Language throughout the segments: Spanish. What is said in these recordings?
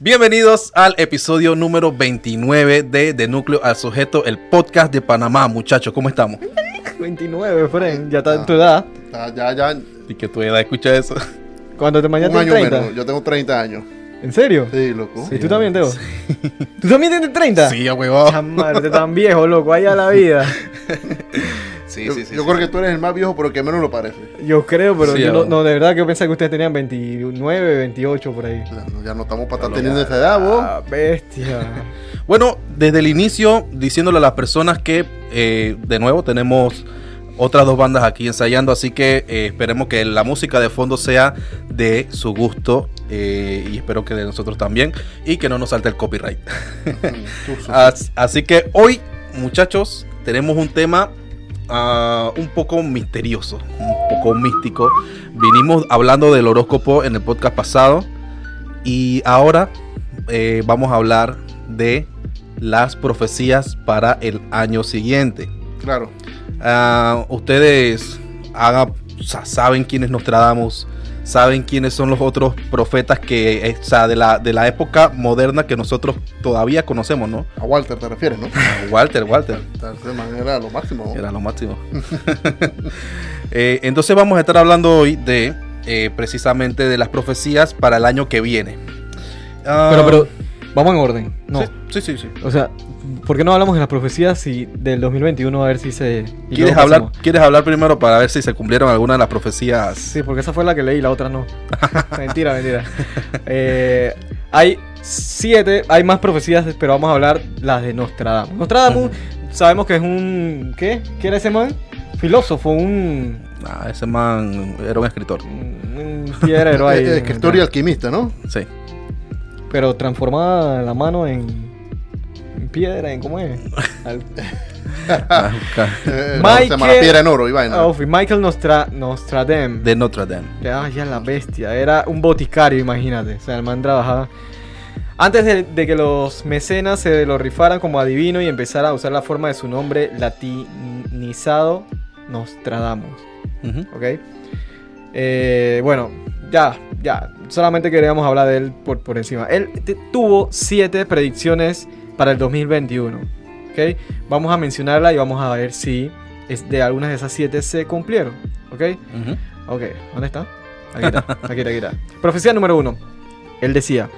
Bienvenidos al episodio número 29 de De Núcleo al Sujeto, el podcast de Panamá. Muchachos, ¿cómo estamos? 29, friend. Ya está en tu edad. Ah, ya, ya. Y que tu edad escucha eso. Cuando te Un mañana año 30. menos. Yo tengo 30 años. ¿En serio? Sí, loco. ¿Y tú también, Teo? ¿Tú también tienes 30? Sí, a huevo. Chamar, te tan viejo, loco. Allá la vida. Sí, yo sí, sí. yo sí. creo que tú eres el más viejo, pero que menos lo parece. Yo creo, pero Sí, yo no, no, de verdad que yo pensaba que ustedes tenían 29, 28 por ahí. Ya no- ya no estamos para estar teniendo esa edad, vos. Ah, bestia. Bueno, desde el inicio, diciéndole a las personas que, eh, de nuevo, tenemos otras dos bandas aquí ensayando, así que eh, esperemos que la música de fondo sea de su gusto eh, y espero que de nosotros también y que no nos salte el copyright. Así que hoy, muchachos, tenemos un tema un poco misterioso, un poco místico. Vinimos hablando del horóscopo en el podcast pasado y ahora eh, vamos a hablar de las profecías para el año siguiente. Claro. Ah, ustedes haga- o sea, saben quién es Nostradamus, saben quiénes son los otros profetas que, eh, o sea, de la, de la época moderna que nosotros todavía conocemos, ¿no? A Walter te refieres, ¿no? Walter, Walter. Man era lo máximo. Era lo máximo. Eh, entonces vamos a estar hablando hoy de eh, precisamente de las profecías para el año que viene. Ah, Pero, pero, vamos en orden. No. sí, sí, sí, sí. O sea, ¿por qué no hablamos de las profecías y del 2021 a ver si se. y ¿Quieres hablar, pasamos? ¿Quieres hablar primero para ver si se cumplieron algunas de las profecías? Sí, porque esa fue la que leí, la otra no. mentira, mentira. Eh, hay siete, hay más profecías, pero vamos a hablar las de Nostradamus. Nostradamus, sabemos que es un. ¿Qué? ¿Qué era ese man? Filósofo, un. Ah, ese man era un escritor. Un piedrero ahí. Eh, escritor y alquimista, ¿no? Sí. Pero transformaba la mano en. Piedra, en cómo es. Al- Michael- Se llama la piedra en oro y vaina. Oh, Michael Nostra, Nostradem. de Notre Dame. Ah, ya la bestia. Era un boticario, imagínate. O sea, el man trabajaba. Antes de, de que los mecenas se lo rifaran como adivino y empezara a usar la forma de su nombre latinizado, Nostradamus. Ujú. ¿Ok? Eh, bueno, ya, ya. Solamente queríamos hablar de él por, por encima. Él tuvo siete predicciones para el 2021. ¿Ok? Vamos a mencionarla y vamos a ver si es de algunas de esas siete se cumplieron. ¿Ok? Ujú. Ok, ¿dónde está? Aquí está, aquí está, aquí está. Profecía número uno. Él decía,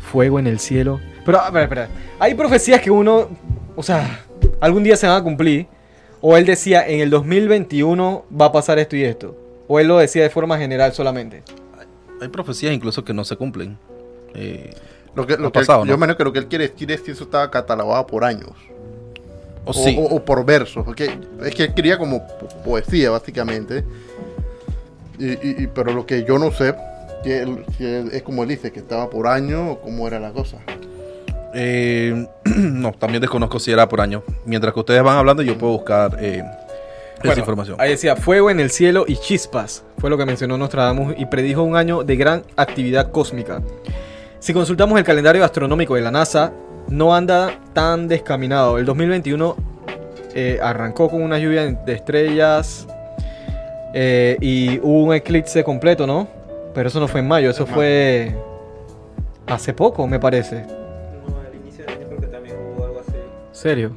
fuego en el cielo. Pero, a ver, espera. Hay profecías que uno, o sea, algún día se van a cumplir. O él decía, en el 2021 va a pasar esto y esto. O él lo decía de forma general solamente. Hay profecías incluso que no se cumplen. Eh, Lo que, ha lo que pasado, yo ¿no? imagino que lo que él quiere decir es que eso estaba catalogado por años. o O, sí. o- o por versos. Porque es que él quería como po- poesía, básicamente. Y, y- y- pero lo que yo no sé, que él- si él- es como él dice, que estaba por año o cómo era la cosa. Eh, no, también desconozco si era por año. Mientras que ustedes van hablando, yo puedo buscar eh, esa información. Ahí decía, fuego en el cielo y chispas. Fue lo que mencionó Nostradamus y predijo un año de gran actividad cósmica. Si consultamos el calendario astronómico de la NASA, no anda tan descaminado. El 2021 eh, arrancó con una lluvia de estrellas eh, y hubo un eclipse completo, ¿no? Pero eso no fue en mayo, eso fue hace poco, me parece. No, al inicio del año creo que también hubo algo así. ¿Serio?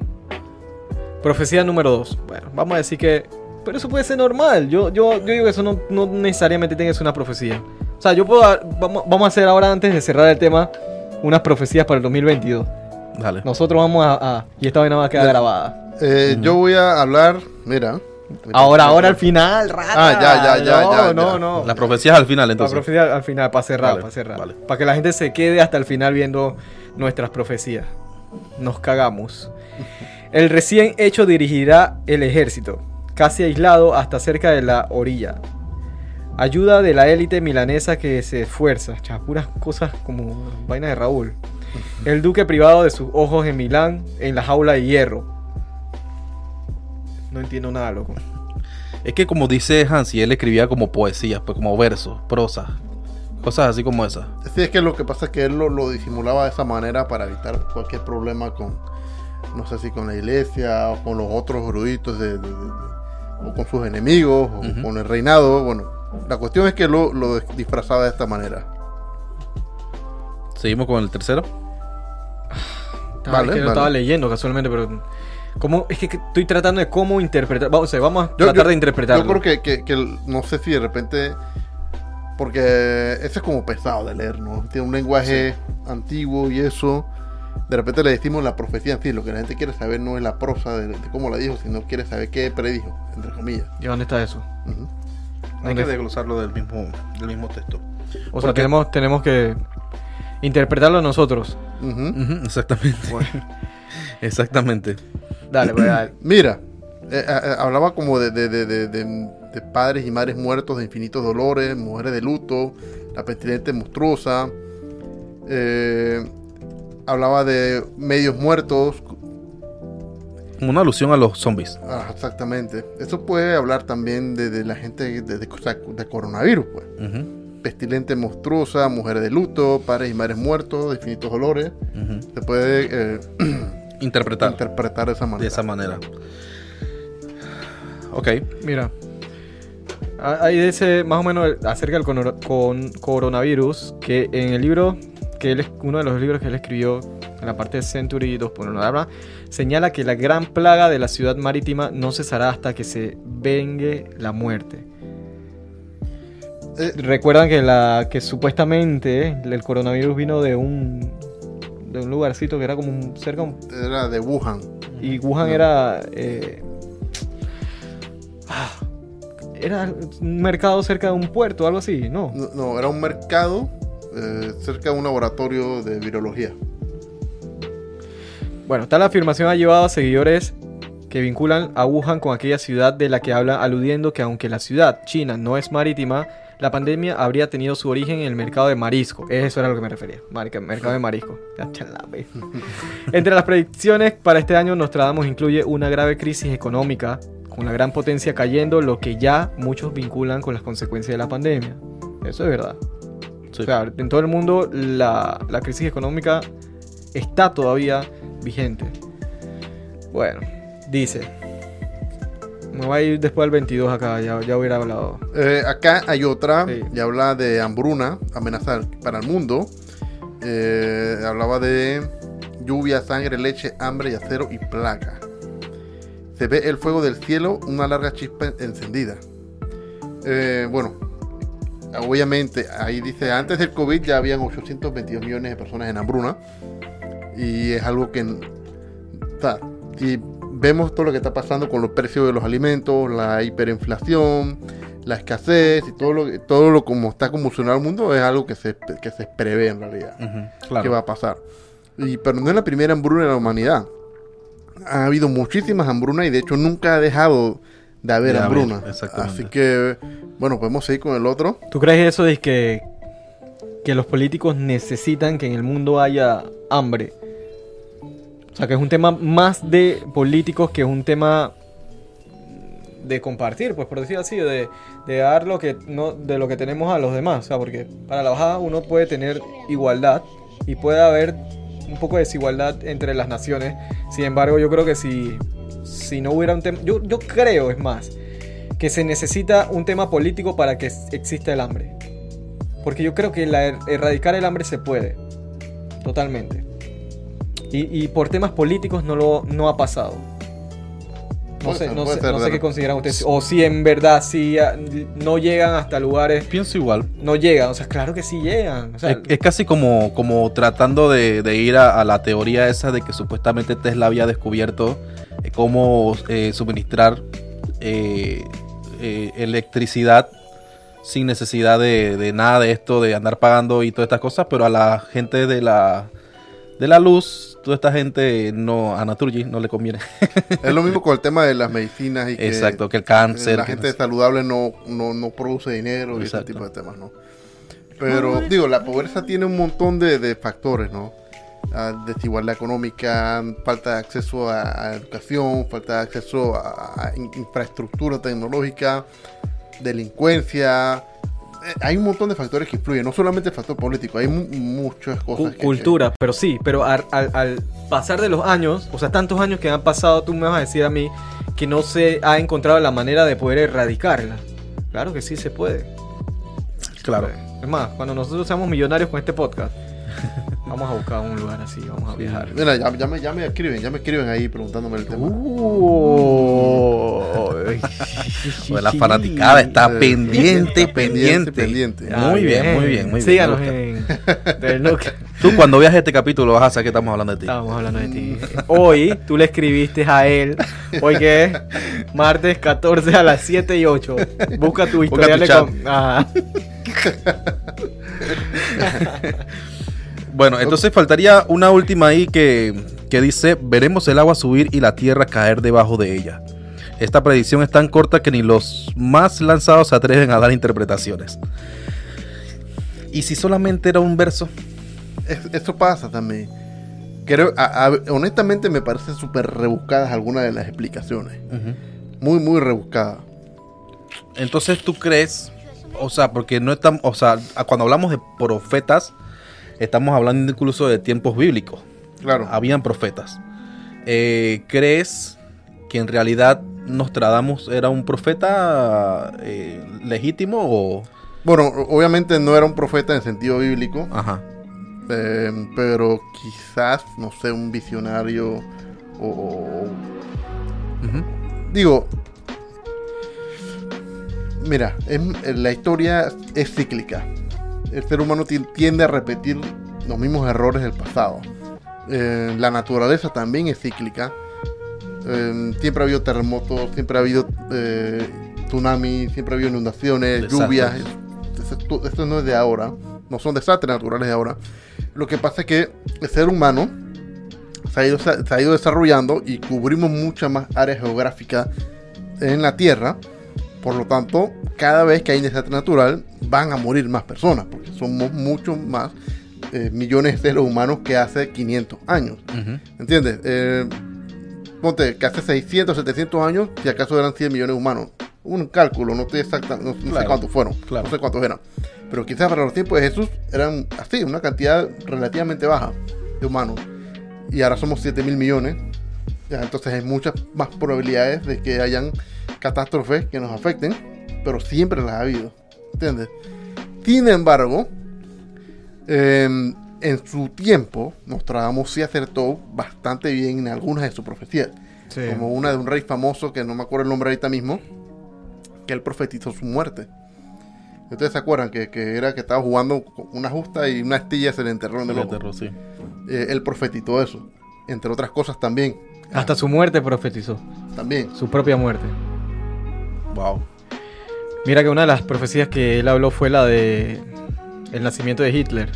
Profecía número 2. Bueno, vamos a decir que. Pero eso puede ser normal. Yo, yo, yo digo que eso no, no necesariamente tiene que ser una profecía. O sea, yo puedo. Vamos, vamos a hacer ahora, antes de cerrar el tema, unas profecías para el 2022. Dale. Nosotros vamos a. a- y esta vaina va a quedar Ya. grabada. Eh. Yo voy a hablar, mira. Ahora, ahora al final, rata. Ah, ya, ya, ya, No, ya, no, ya. no. Las profecías al final, La entonces. profecía al final, para cerrar, Vale, para cerrar. vale. Para que la gente se quede hasta el final viendo nuestras profecías. Nos cagamos. El recién hecho dirigirá el ejército, casi aislado hasta cerca de la orilla. Ayuda de la élite milanesa que se esfuerza. Puras cosas como vaina de Raúl. El duque privado de sus ojos en Milán, en la jaula de hierro. No entiendo nada, loco. Es que como dice Hansi, él escribía como poesías, pues como versos, prosa, cosas así como esas. Sí, es que lo que pasa es que él lo, lo disimulaba de esa manera para evitar cualquier problema con, no sé si con la iglesia o con los otros eruditos de, de- de- de- o con sus enemigos o con el reinado. Bueno, la cuestión es que lo, lo disfrazaba de esta manera. Seguimos con el tercero. Estaba, Vale, es que lo vale. estaba leyendo casualmente, pero. ¿cómo? Es que estoy tratando de cómo interpretar. Vamos, o sea, vamos a Yo- tratar yo- de interpretarlo. Yo creo que, que- no sé si de repente. Porque ese es como pesado de leer, ¿no? Tiene un lenguaje antiguo y eso. De repente le decimos la profecía en sí. Lo que la gente quiere saber no es la prosa de, de cómo la dijo, sino quiere saber qué predijo, entre comillas. ¿Y dónde está eso? Ujú. Hay que desglosarlo del mismo, del mismo texto. O sea, tenemos, tenemos que interpretarlo nosotros. Exactamente. exactamente. Dale, pues, dale. Mira, eh, eh, eh, hablaba como de, de- de- de- de- de padres y madres muertos, de infinitos dolores, mujeres de luto, la pestilente monstruosa. eh, hablaba de medios muertos. Como una alusión a los zombies. ah, exactamente. Eso puede hablar también de, de la gente de, coronavirus, pues. Pestilente monstruosa, mujeres de luto, padres y madres muertos, de infinitos dolores. ujú. Se puede eh, Interpretar interpretar de esa manera. de esa manera. Ok. Mira. Ah, Ahí dice más o menos acerca del con coronavirus que en el libro, que él es uno de los libros que él escribió en la parte de Century 2.1, habla, señala que la gran plaga de la ciudad marítima no cesará hasta que se vengue la muerte. Eh, Recuerdan que la que supuestamente el coronavirus vino de un de un lugarcito que era como un, cerca de un era de Wuhan. y Wuhan era. eh, ah, era un mercado cerca de un puerto, algo así, ¿no? No, no, era un mercado eh, cerca de un laboratorio de virología. Bueno, tal afirmación ha llevado a seguidores que vinculan a Wuhan con aquella ciudad de la que habla, aludiendo que aunque la ciudad, China, no es marítima, la pandemia habría tenido su origen en el mercado de marisco. Eso era a lo que me refería, mercado de marisco. Entre las predicciones para este año, Nostradamus incluye una grave crisis económica, con la gran potencia cayendo, lo que ya muchos vinculan con las consecuencias de la pandemia. Eso es verdad. Sí. O sea, en todo el mundo la, la crisis económica está todavía vigente. Bueno, dice. Me voy a ir después del 22 acá, ya, ya hubiera hablado. Eh, acá hay otra, Sí. y habla de hambruna, amenaza para el mundo. Eh, hablaba de lluvia, sangre, leche, hambre y acero y plaga. Se ve el fuego del cielo, una larga chispa encendida. Eh, bueno, obviamente, ahí dice, antes del COVID ya habían 822 millones de personas en hambruna. Y es algo que, o sea, si vemos todo lo que está pasando con los precios de los alimentos, la hiperinflación, la escasez y todo lo, todo lo como está convulsionado el mundo, es algo que se, que se prevé en realidad Ujú, que Claro. va a pasar. Y, pero no es la primera hambruna de la humanidad. Ha habido muchísimas hambrunas y de hecho nunca ha dejado de haber De haber, hambruna. exactamente. Así que, bueno, podemos seguir con el otro. ¿Tú crees eso de que, que los políticos necesitan que en el mundo haya hambre? O sea, que es un tema más de políticos que es un tema de compartir, pues por decir así, de, dar lo que no, de lo que tenemos a los demás. O sea, porque para la bajada uno puede tener igualdad y puede haber un poco de desigualdad entre las naciones. Sin embargo, yo creo que si, si no hubiera un tema, yo, yo creo, es más, que se necesita un tema político para que exista el hambre. Porque yo creo que la er- erradicar el hambre se puede. Totalmente. Y, y por temas políticos no lo no ha pasado. No Puede sé, ser, no sé, ser, no sé qué consideran ustedes. O si en verdad sí ah, no llegan hasta lugares. Pienso igual. No llegan. O sea, claro que sí llegan. O sea, es, es casi como, como tratando de, de ir a, a la teoría esa de que supuestamente Tesla había descubierto eh, cómo eh, suministrar eh, eh, electricidad sin necesidad de, de nada de esto, de andar pagando y todas estas cosas, pero a la gente de la, de la luz, toda esta gente no, a Naturgy no le conviene. Es lo mismo con el tema de las medicinas y que Exacto, que el cáncer. la que gente no sé. saludable no, no, no produce dinero y ese Exacto. tipo de temas, ¿no? Pero, digo, la pobreza tiene un montón de, de factores, ¿no? Ah, desigualdad económica, falta de acceso a, a educación, falta de acceso a, a in- infraestructura tecnológica, delincuencia. Eh, Hay un montón de factores que influyen, no solamente el factor político, hay mu- muchas cosas. que- cultura, pero sí, pero al, al- al pasar de los años, o sea, tantos años que han pasado, tú me vas a decir a mí que no se ha encontrado la manera de poder erradicarla. Claro que sí se puede. Claro. Es más, cuando nosotros seamos millonarios con este podcast, Vamos a buscar un lugar así, vamos a viajar. Mira, ya, ya me, ya me escriben, ya me escriben ahí preguntándome el tema. Uh, Pues la fanaticada está pendiente, pendiente. Pendiente, pendiente. Ah, Muy bien, muy bien, muy bien. Síganos en. Tú cuando veas este capítulo vas a saber que estamos hablando de ti. Estábamos hablando de ti. Hoy tú le escribiste a él. Hoy que es martes 14 a las 7 y 8. Busca tu Busca historial tu de chat. com- Ajá. Bueno, entonces faltaría una última ahí que, que dice, veremos el agua subir y la tierra caer debajo de ella. Esta predicción es tan corta que ni los más lanzados se atreven a dar interpretaciones. ¿Y si solamente era un verso? Es- Eso pasa también. Creo, a- a- honestamente me parecen súper rebuscadas algunas de las explicaciones. Muy, muy rebuscadas. Entonces tú crees, o sea, porque no estamos, o sea, cuando hablamos de profetas, estamos hablando incluso de tiempos bíblicos. Claro. Habían profetas. Eh, ¿Crees que en realidad Nostradamus era un profeta eh, legítimo o...? Bueno, obviamente no era un profeta en sentido bíblico, Ajá. eh, pero quizás, no sé, un visionario o-. Digo, mira, la historia es cíclica. El ser humano ti- tiende a repetir los mismos errores del pasado. Eh, la naturaleza también es cíclica. Eh, siempre ha habido terremotos, siempre ha habido eh, tsunamis, siempre ha habido inundaciones, Desastres. lluvias. Esto, esto no es de ahora, no son desastres naturales de ahora. Lo que pasa es que el ser humano se ha ido, se ha ido desarrollando y cubrimos muchas más áreas geográficas en la Tierra. Por lo tanto, cada vez que hay un desastre natural, van a morir más personas, porque somos muchos más eh, millones de seres humanos que hace 500 años. ¿Entiendes? Eh, ponte que hace 600, 700 años, si acaso eran 100 millones de humanos. Un cálculo, no, estoy exacta, no, no sé cuántos fueron, claro. no sé cuántos eran. Pero quizás para los tiempos de Jesús eran así, una cantidad relativamente baja de humanos. Y ahora somos 7 mil millones. Ya, entonces hay muchas más probabilidades de que hayan catástrofes que nos afecten, pero siempre las ha habido. ¿Entiendes? Sin embargo, eh, en su tiempo, Nostradamus sí acertó bastante bien en algunas de sus profecías. Sí. Como una de un rey famoso, que no me acuerdo el nombre ahorita mismo, que él profetizó su muerte. Ustedes se acuerdan que, que era que estaba jugando con una justa y una astilla se le enterró en el ojo. Sí. Eh, él profetizó eso. Entre otras cosas también. Hasta su muerte profetizó. También. Su propia muerte. Wow. Mira que una de las profecías que él habló fue la de el nacimiento de Hitler.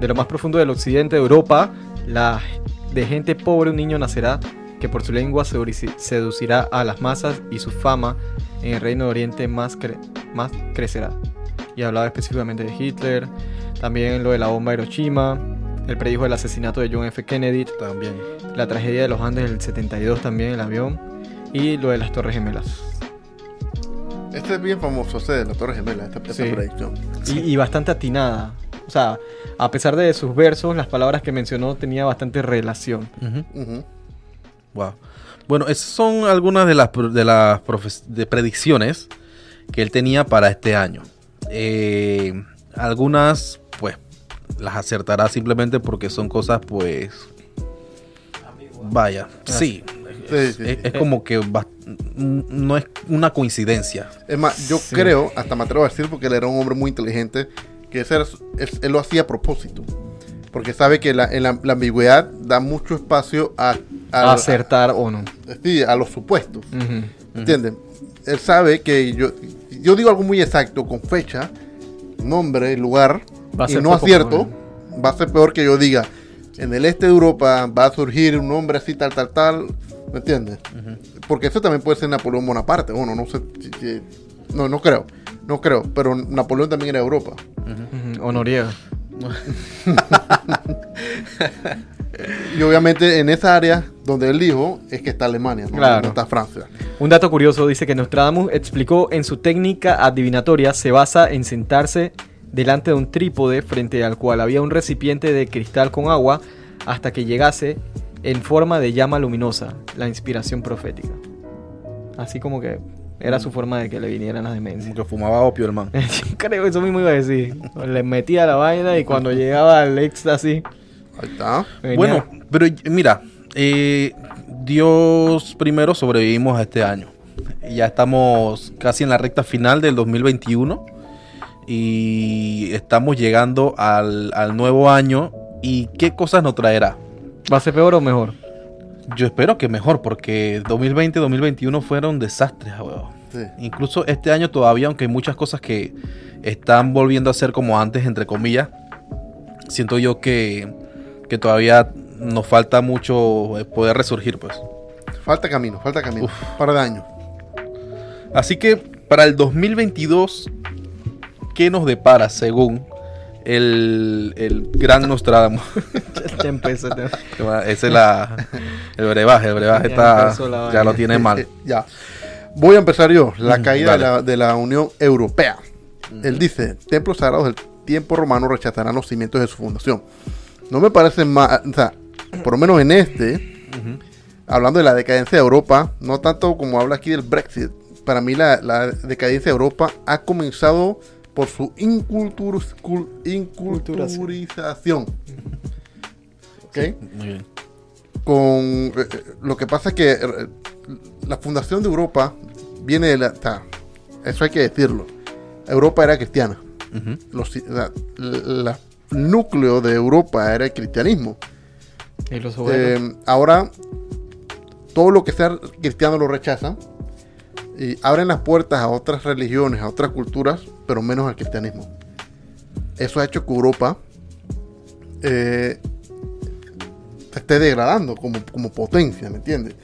De lo más profundo del occidente de Europa, la de gente pobre un niño nacerá, que por su lengua seduci- seducirá a las masas y su fama en el reino de Oriente más, cre- más crecerá. Y hablaba específicamente de Hitler, también lo de la bomba de Hiroshima, él predijo el asesinato de John F. Kennedy, También. la tragedia de los Andes del 72 también, el avión, y lo de las Torres Gemelas. Este es bien famoso, ese de la Torre Gemela, esta, esta Sí. predicción. Y, y bastante atinada. O sea, a pesar de sus versos, las palabras que mencionó tenía bastante relación. Ujú. Wow. Bueno, esas son algunas de las, de las de predicciones que él tenía para este año. Eh, algunas, pues, las acertará simplemente porque son cosas, pues, vaya, sí. Sí, sí, Es, sí. es como que n- no es una coincidencia. Es más, yo Sí. creo, hasta me atrevo a decir, porque él era un hombre muy inteligente, que ese era él, lo hacía a propósito. Porque sabe que la, en la, la ambigüedad da mucho espacio a, a, acertar o no. sí, a los supuestos. Ujú. ¿Entienden? Él sabe que yo, yo digo algo muy exacto, con fecha, nombre, lugar, Va a y no acierto, va a ser peor que yo diga, en el este de Europa va a surgir un nombre así, tal, tal, tal. ¿Me entiendes? Porque eso también puede ser Napoleón Bonaparte. Bueno, no sé. si- si- no, no creo. No creo. Pero Napoleón también era de Europa. O Noriega. Y obviamente en esa área donde él dijo es que está Alemania, ¿no? Claro. No está Francia. Un dato curioso dice que Nostradamus explicó en su técnica adivinatoria se basa en sentarse delante de un trípode frente al cual había un recipiente de cristal con agua hasta que llegase en forma de llama luminosa, la inspiración profética. Así como que era su forma de que le vinieran las demencias. Como que fumaba opio, hermano. Creo que eso mismo iba a decir. Le metía la vaina y cuando llegaba al éxtasis, Ahí está. Venía- Bueno, pero mira, eh, Dios primero sobrevivimos a este año. Ya estamos casi en la recta final del 2021 y estamos llegando al, al nuevo año. ¿Y qué cosas nos traerá? ¿Va a ser peor o mejor? Yo espero que mejor, porque 2020 y 2021 fueron desastres, weón. Sí. Incluso este año todavía, aunque hay muchas cosas que están volviendo a ser como antes, entre comillas, siento yo que, que todavía nos falta mucho poder resurgir, pues. Falta camino, falta camino. Uf. Par de años. Así que para el 2022, ¿qué nos depara según el, el gran Nostradamus? Ya empezó. ya. Ese es la, el brebaje, el brebaje Ya está, ya lo tiene mal. Ya. Voy a empezar yo. La Ujú, caída de la, de la Unión Europea. Él dice, templos sagrados del tiempo romano rechazarán los cimientos de su fundación. No me parece más, o sea, por lo menos en este, hablando de la decadencia de Europa, no tanto como habla aquí del Brexit. Para mí la, la decadencia de Europa ha comenzado por su incultur- cul- inculturización. ¿Ok? Muy bien. con eh, eh, lo que pasa es que eh, la fundación de Europa viene de la eso hay que decirlo Europa era cristiana. Los- la- la- el núcleo de Europa era el cristianismo Y los obreros. Eh, ahora todo lo que sea cristiano lo rechazan y abren las puertas a otras religiones a otras culturas pero menos al cristianismo eso ha hecho que Europa eh, se esté degradando como, como potencia, ¿me entiendes?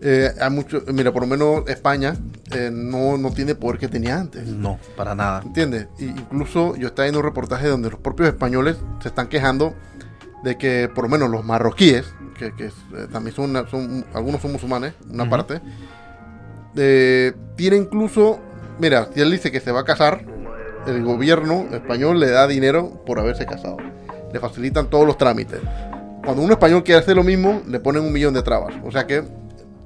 Eh, hay mucho, mira, por lo menos España eh, no, no tiene poder que tenía antes, No, para nada. ¿entiendes? Y incluso yo estaba viendo un reportaje donde los propios españoles se están quejando de que por lo menos los marroquíes, que, que eh, también son, una- son- algunos son musulmanes, una parte, eh, tiene incluso, mira, si él dice que se va a casar, el gobierno español le da dinero por haberse casado. Le facilitan todos los trámites. Cuando un español quiere hacer lo mismo, le ponen un millón de trabas. O sea que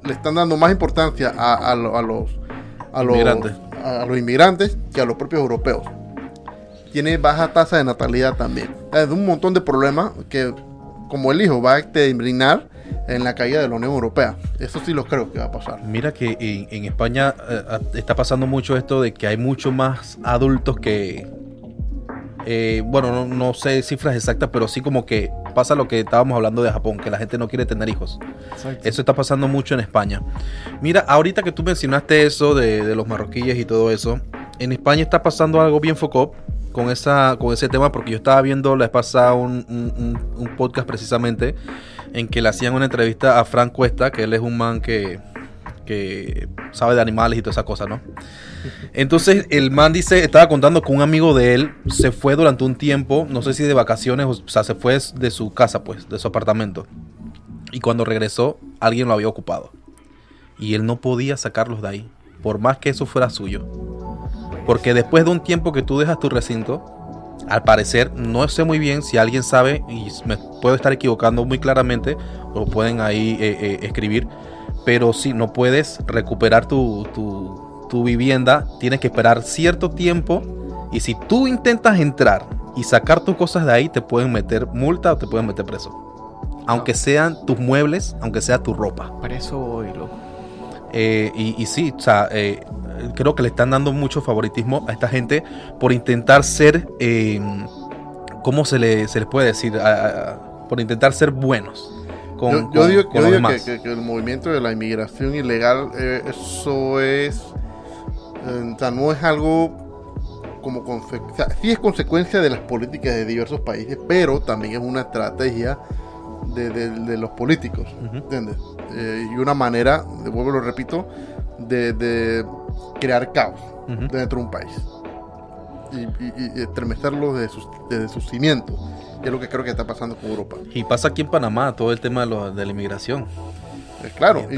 le están dando más importancia a, a lo- a los, a, los, Inmigrantes. a los inmigrantes que a los propios europeos. Tiene baja tasa de natalidad también. Es un montón de problemas que, como el hijo, va a terminar en la caída de la Unión Europea. Eso sí lo creo que va a pasar. Mira que en, en España eh, está pasando mucho esto de que hay mucho más adultos que... eh, bueno, no, no sé cifras exactas, pero sí como que pasa lo que estábamos hablando de Japón, que la gente no quiere tener hijos. Exacto. Eso está pasando mucho en España. Mira, ahorita que tú mencionaste eso de, de los marroquíes y todo eso, en España está pasando algo bien foco con, esa, con ese tema, porque yo estaba viendo la vez pasada un, un- un- un podcast precisamente en que le hacían una entrevista a Frank Cuesta, que él es un man que, que sabe de animales y toda esa cosa, ¿no? Entonces el man dice, estaba contando que un amigo de él se fue durante un tiempo, no sé si de vacaciones, o sea, se fue de su casa, pues, de su apartamento. Y cuando regresó, alguien lo había ocupado. Y él no podía sacarlos de ahí, por más que eso fuera suyo. Porque después de un tiempo que tú dejas tu recinto, al parecer, no sé muy bien si alguien sabe, y me puedo estar equivocando muy claramente, o pueden ahí eh, eh, escribir, pero si no puedes recuperar tu, tu, tu vivienda, tienes que esperar cierto tiempo, y si tú intentas entrar y sacar tus cosas de ahí, te pueden meter multa o te pueden meter preso. Aunque sean tus muebles, aunque sea tu ropa. Para eso voy, loco. Eh, y, y sí, o sea, eh, creo que le están dando mucho favoritismo a esta gente por intentar ser, eh, ¿cómo se, le, se les puede decir? Por intentar ser buenos. Con, yo, yo con- digo, con yo digo que, que- que el movimiento de la inmigración ilegal, eh, eso es, eh, o sea, no es algo como, o sea, sí es consecuencia de las políticas de diversos países, pero también es una estrategia de, de- de los políticos. ¿entiendes? Eh, y una manera, de vuelvo lo repito, de, de crear caos dentro de un país y, y- y estremecerlo desde sus, desde sus cimientos, que es lo que creo que está pasando con Europa. Y pasa aquí en Panamá todo el tema de, lo- de la inmigración. Eh, Claro, y-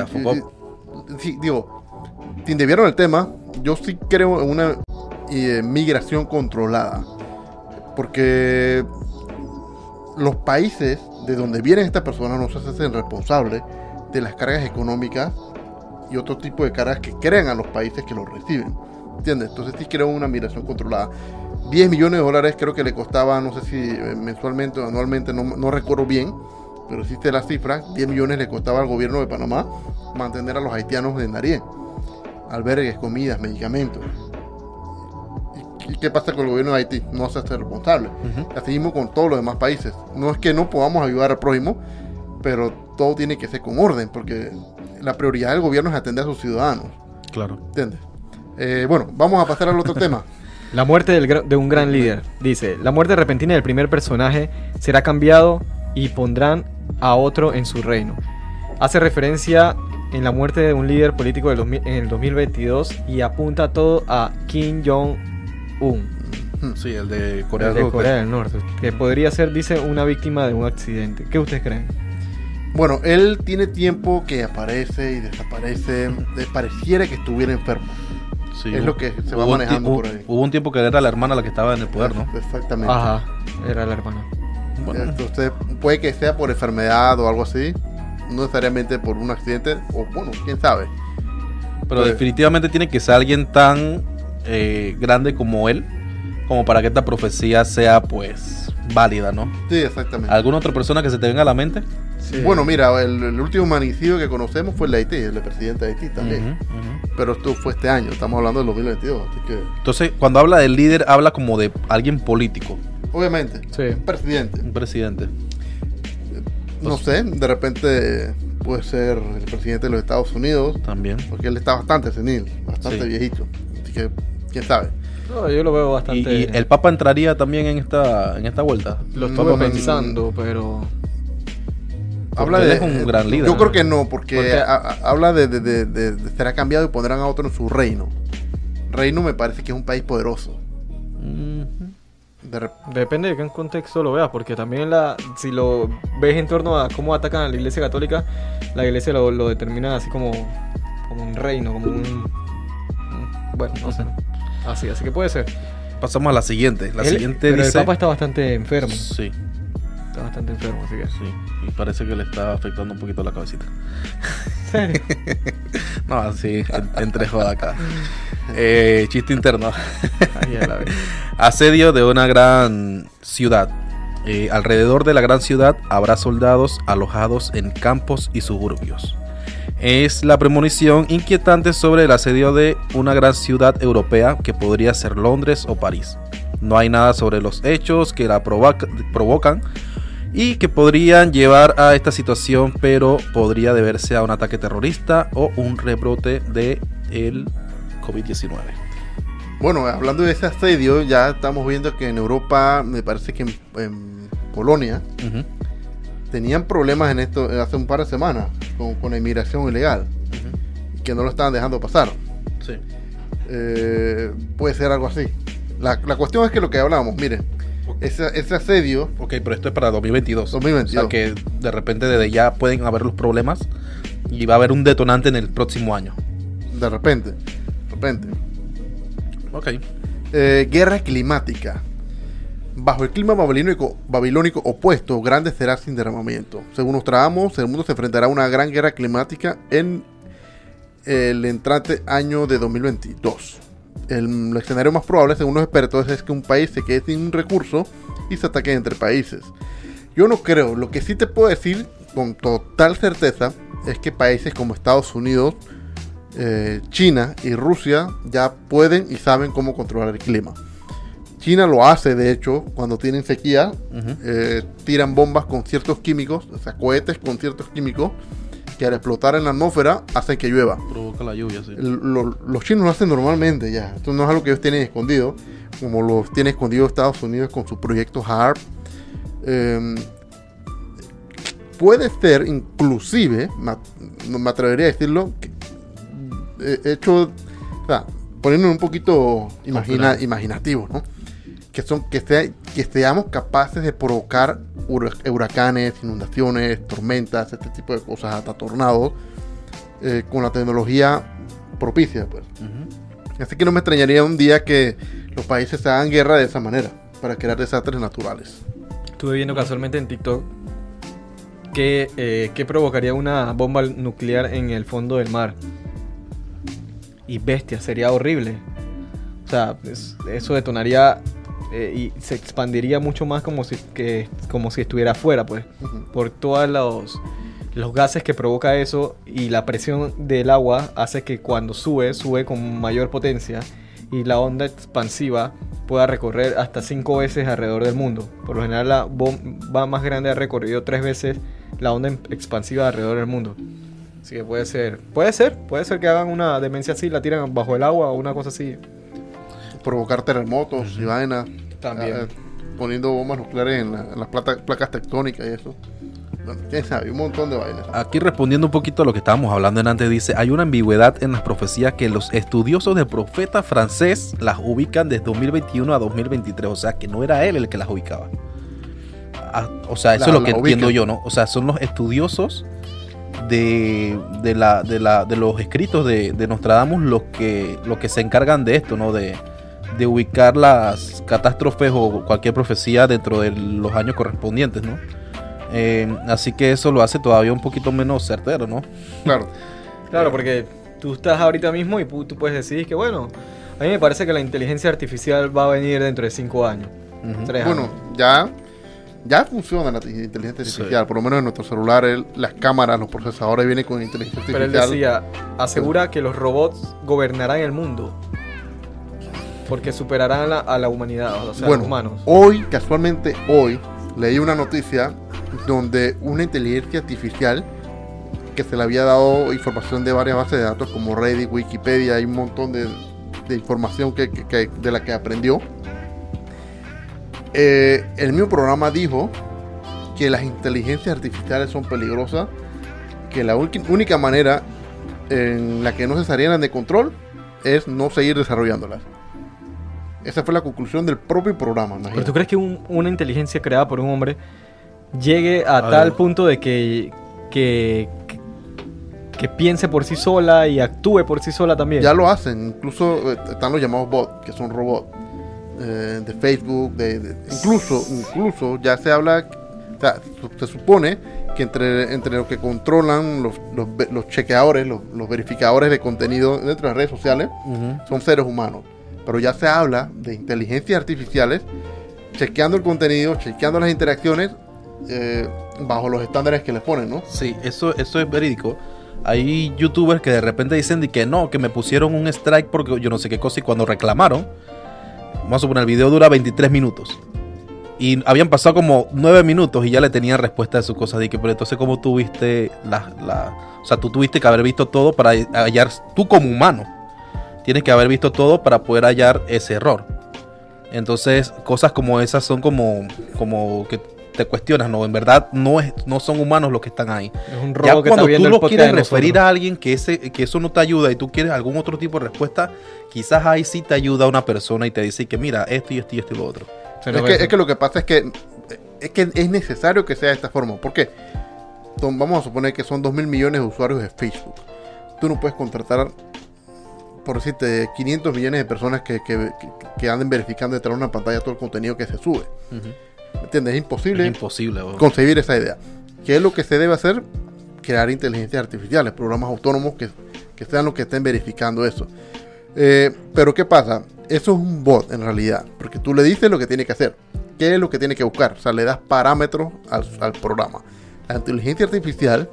sí, digo, sin desviarnos el tema, yo sí creo en una eh, migración controlada. Porque los países de donde vienen estas personas no se hacen responsables de las cargas económicas y otro tipo de cargas que crean a los países que los reciben. ¿Entiendes? Entonces sí creo una migración controlada. 10 millones de dólares creo que le costaba, no sé si eh, mensualmente o anualmente, no, no recuerdo bien, pero existe la cifra, 10 millones le costaba al gobierno de Panamá mantener a los haitianos en Darién. Albergues, comidas, medicamentos. ¿Y, qué pasa con el gobierno de Haití? No se hace responsable. Ujú. Así mismo con todos los demás países. No es que no podamos ayudar al prójimo, pero todo tiene que ser con orden, porque la prioridad del gobierno es atender a sus ciudadanos. Claro. ¿Entiendes? Eh, bueno, vamos a pasar al otro tema. La muerte del de un gran líder. Dice, la muerte repentina del primer personaje será cambiado y pondrán a otro en su reino. Hace referencia en la muerte de un líder político del 2000 en el 2022 y apunta todo a Kim Jong-un, Sí, el de Corea el de. Corea del Norte, que podría ser, dice, una víctima de un accidente. ¿Qué ustedes creen? Bueno, él tiene tiempo que aparece y desaparece. Eh, Pareciera que estuviera enfermo. Sí, Es lo que se va manejando por hubo- ahí. Hubo un tiempo que era la hermana la que estaba en el poder, ¿no? Exactamente. Ajá, era la hermana. Bueno, Entonces, puede que sea por enfermedad o algo así. No necesariamente por un accidente. O bueno, quién sabe. pero pues- definitivamente tiene que ser alguien tan eh, grande como él, como para que esta profecía sea, pues, válida, ¿no? Sí, exactamente. ¿Alguna otra persona que se te venga a la mente? Sí. Bueno, mira, el, el último manicidio que conocemos fue el de Haití, el presidente de Haití también. Pero esto fue este año, estamos hablando del 2022. Así que, Entonces, cuando habla del líder, habla como de alguien político, obviamente, Sí. un presidente. un presidente. No sé, de repente puede ser el presidente de los Estados Unidos, También. porque él está bastante senil, bastante Sí. viejito. Así que, quién sabe. No, yo lo veo Y, bastante... y el Papa entraría también en esta, en esta vuelta. Lo estoy bueno, pensando, pero... Habla él de, es un gran líder, Yo creo que no, porque, Porque- a- a- habla de, de, será cambiado y pondrán a otro en su reino. Reino me parece que es un país poderoso. Ujú. De Depende de qué contexto lo veas, porque también la, si lo ves en torno a cómo atacan a la iglesia católica, la iglesia lo, lo determina así como, como un reino, como un... bueno, no sé. Así, así que puede ser. Pasamos a la siguiente. La Él- siguiente pero dice. el Papa está bastante enfermo. Sí, Está bastante enfermo, así que... sí. Y parece que le está afectando un poquito la cabecita. ¿Serio? No, así, en- entre joda acá. Eh, chiste interno. Ay, a la vez. Asedio de una gran ciudad. Eh, alrededor de la gran ciudad habrá soldados alojados en campos y suburbios. Es la premonición inquietante sobre el asedio de una gran ciudad europea que podría ser Londres o París. No hay nada sobre los hechos que la provoca- provocan y que podrían llevar a esta situación, pero podría deberse a un ataque terrorista o un rebrote de el COVID-19. Bueno, hablando de ese asedio, ya estamos viendo que en Europa, me parece que en, en Polonia, tenían problemas en esto hace un par de semanas con, con la inmigración ilegal, que no lo estaban dejando pasar. Sí. Eh, puede ser algo así. La, la cuestión es que lo que hablábamos, miren, ese, ese asedio, Ok, pero esto es para 2022. 2022. O sea que de repente desde ya pueden haber los problemas y va a haber un detonante en el próximo año. de repente, de repente, Ok. Eh, guerra climática. Bajo el clima babilónico, babilónico opuesto, grande será sin derramamiento. Según Nostradamus, el mundo se enfrentará a una gran guerra climática en el entrante año de 2022. El, escenario más probable, según los expertos, es que un país se quede sin un recurso y se ataque entre países. Yo no creo. Lo que sí te puedo decir con total certeza es que países como Estados Unidos, eh, China y Rusia ya pueden y saben cómo controlar el clima. China lo hace, de hecho, cuando tienen sequía, eh, tiran bombas con ciertos químicos, o sea, cohetes con ciertos químicos, que al explotar en la atmósfera hacen que llueva. Provoca la lluvia, sí. Lo- los chinos lo hacen normalmente ya. Esto no es algo que ellos tienen escondido, como lo tiene escondido Estados Unidos con su proyecto HARP. Eh, puede ser, inclusive, me atrevería a decirlo, que, eh, hecho, o sea, un poquito imagina, imaginativo, ¿no? Que, son, que, sea- que seamos capaces de provocar hura- huracanes, inundaciones, tormentas, este tipo de cosas, hasta tornados, eh, con la tecnología propicia. Pues. Ujú. Así que no me extrañaría un día que los países se hagan guerra de esa manera, para crear desastres naturales. Estuve viendo casualmente en TikTok que, eh, que provocaría una bomba nuclear en el fondo del mar. Y bestia, sería horrible. O sea, pues, eso detonaría eh, y se expandiría mucho más como si, que, como si estuviera afuera, pues. Por todos los, los gases que provoca eso y la presión del agua hace que cuando sube, sube con mayor potencia y la onda expansiva pueda recorrer hasta cinco veces alrededor del mundo. Por lo general la bomba más grande ha recorrido tres veces la onda em- expansiva alrededor del mundo. Así que puede ser, puede ser, puede ser que hagan una demencia así, la tiran bajo el agua o una cosa así. Provocar terremotos y vainas. También. Eh, poniendo bombas nucleares en, la- en las plata- placas tectónicas y eso. Bueno, quién sabe, un montón de vainas. Aquí respondiendo un poquito a lo que estábamos hablando en antes, dice, hay una ambigüedad en las profecías que los estudiosos del profeta francés las ubican desde 2021 a 2023, o sea que no era él el que las ubicaba. Ah, o sea, eso La- es lo que entiendo yo, ¿no? O sea, son los estudiosos de, de, la, de, la, de los escritos de, de Nostradamus los que, los que se encargan de esto, ¿no? De, de ubicar las catástrofes o cualquier profecía dentro de los años correspondientes, ¿no? Eh, así que eso lo hace todavía un poquito menos certero, ¿no? Claro. Claro, porque tú estás ahorita mismo y tú puedes decir que, bueno, a mí me parece que la inteligencia artificial va a venir dentro de cinco años. Ujú. Tres Bueno, años. ya, ya funciona la inteligencia Sí. artificial. Por lo menos en nuestros celulares, las cámaras, los procesadores vienen con inteligencia Pero él artificial. decía, asegura que los robots gobernarán el mundo. Porque superarán a la, a la humanidad, o sea, bueno, los humanos. hoy, casualmente hoy, leí una noticia donde una inteligencia artificial que se le había dado información de varias bases de datos como Reddit, Wikipedia, hay un montón de, de información que, que- que- de la que aprendió. Eh, el mismo programa dijo que las inteligencias artificiales son peligrosas, que la única manera en la que no se salieran de control es no seguir desarrollándolas. Esa fue la conclusión del propio programa. ¿Pero imagínate. tú crees que un- una inteligencia creada por un hombre llegue a, A tal ver. punto de que, que, que, que piense por sí sola y actúe por sí sola también? Ya lo hacen, incluso eh, están los llamados bots, que son robots eh, de Facebook, de, de- incluso, incluso ya se habla, o sea, su- se supone que entre, entre los que controlan los, los, chequeadores, los, los verificadores de contenido dentro de las redes sociales, son seres humanos. Pero ya se habla de inteligencias artificiales chequeando el contenido, chequeando las interacciones eh, bajo los estándares que les ponen, ¿no? Sí, eso, eso es verídico. Hay youtubers que de repente dicen de que no, que me pusieron un strike porque yo no sé qué cosa y cuando reclamaron, vamos a suponer, el video dura 23 minutos. Y habían pasado como 9 minutos y ya le tenían respuesta de su cosa. De que, pero entonces, ¿cómo tuviste la, la. O sea, tú tuviste que haber visto todo para hallar. Tú como humano. Tienes que haber visto todo para poder hallar ese error. Entonces, cosas como esas son como. Como que te cuestionas, ¿no? En verdad, no, es, no son humanos los que están ahí. Es un Ya robo que está cuando tú lo quieres referir a alguien que, ese, que eso no te ayuda y tú quieres algún otro tipo de respuesta, quizás ahí sí te ayuda una persona y te dice que mira, esto y esto y esto y lo otro. Es, que, es que lo que pasa es que es que es necesario que sea de esta forma. ¿Por qué? Son- vamos a suponer que son 2 mil millones de usuarios de Facebook. Tú no puedes contratar, por decirte, 500 millones de personas que, que, que- anden verificando detrás de una pantalla todo el contenido que se sube. ¿Me entiendes? Es imposible Es imposible. concebir esa idea. ¿Qué es lo que se debe hacer? Crear inteligencias artificiales, programas autónomos que, que sean los que estén verificando eso. Eh, pero ¿qué pasa? Eso es un bot en realidad, porque tú le dices lo que tiene que hacer. ¿Qué es lo que tiene que buscar? O sea, le das parámetros al, al programa. La inteligencia artificial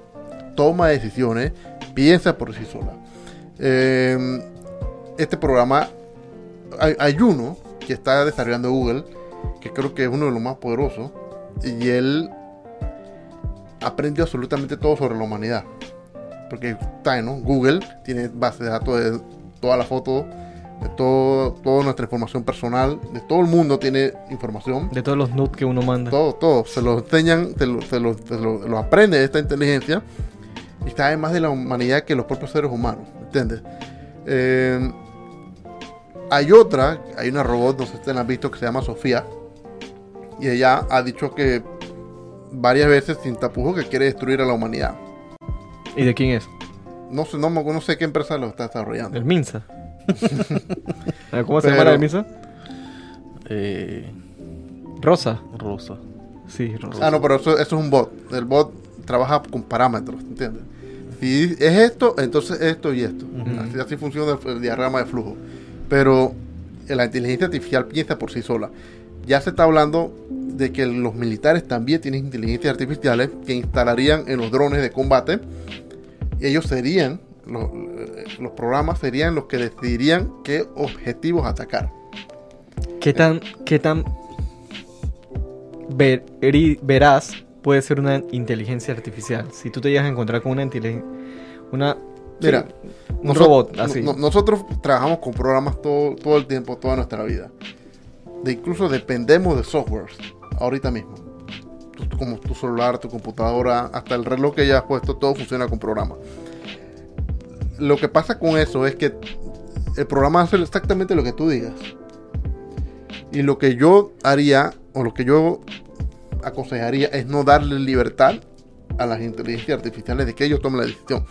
toma decisiones, piensa por sí sola. Eh, este programa, hay, hay uno que está desarrollando Google, que creo que es uno de los más poderosos, y él aprendió absolutamente todo sobre la humanidad. Porque está, ¿no? Google tiene base de datos de todas las fotos, de todo, toda nuestra información personal, de todo el mundo tiene información. De todos los nudes que uno manda. Todo, todo. Se lo enseñan, se lo, se lo- se lo- lo aprende esta inteligencia y sabe más de la humanidad que los propios seres humanos. ¿Entiendes? Eh, hay otra, hay una robot, no sé si la han visto, que se llama Sofía. Y ella ha dicho que varias veces sin tapujos que quiere destruir a la humanidad. ¿Y de quién es? No sé, no, me- no sé qué empresa lo está desarrollando. El Minsa. ¿Cómo se Pero- llama el Minsa? Eh, Rosa. Rosa. Sí, Rosa. Ah, no, pero eso, eso es un bot. El bot trabaja con parámetros, ¿entiendes? Si es esto, entonces esto y esto. Así, así funciona el, el diagrama de flujo. Pero la inteligencia artificial piensa por sí sola. ya se está hablando de que los militares también tienen inteligencias artificiales que instalarían en los drones de combate. Ellos serían, los, eh, los programas serían los que decidirían qué objetivos atacar. ¿Qué tan, qué tan veraz puede ser una inteligencia artificial? Si tú te llegas a encontrar con una. Una... Mira, sí, un Noso- robot, así. no- nosotros trabajamos con programas todo, todo el tiempo, toda nuestra vida. De incluso dependemos de softwares ahorita mismo. Tú- tú- como tu celular, tu computadora, hasta el reloj que ya has puesto, todo funciona con programas. Lo que pasa con eso es que el programa hace exactamente lo que tú digas. Y lo que yo haría, o lo que yo aconsejaría, es no darle libertad a las inteligencias artificiales de que ellos tomen la decisión.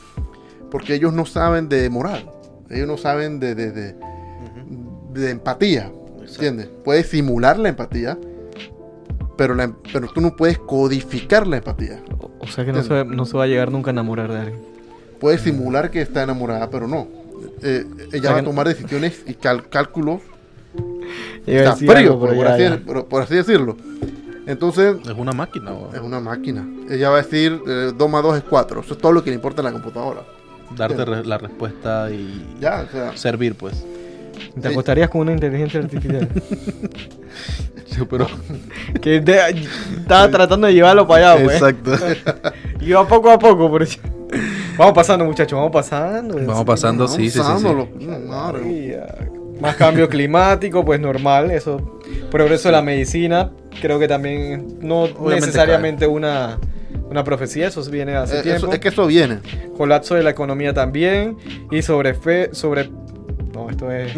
Porque ellos no saben de moral. Ellos no saben de, de, de- de empatía. ¿Entiendes? Puedes simular la empatía, pero, la, em- pero tú no puedes codificar la empatía. O- O sea que no se, no se va a llegar nunca a enamorar de alguien. Puedes simular que está enamorada, pero no. Eh, ella sea va a no- tomar decisiones y cal- cálculos está frío, por, así, ya. por- por así decirlo. Entonces, Es una máquina. es una máquina. Ella va a decir 2 más 2 es 4. Eso es todo lo que le importa a la computadora. Darte re- la respuesta y Ya, o sea, servir, pues. ¿Te acostarías con una inteligencia artificial? Pero, que de- estaba tratando de llevarlo para allá, pues. exacto. Iba poco a poco, por eso. Vamos pasando, muchachos, vamos pasando. Vamos pasando, sí, sí, sí. Más cambio climático, pues normal, eso. Progreso de la medicina, creo que también no Obviamente necesariamente una, una profecía, eso viene hace Eh, tiempo. eso- es que eso viene. Colapso de la economía también. Y sobre fe, sobre. No, esto es.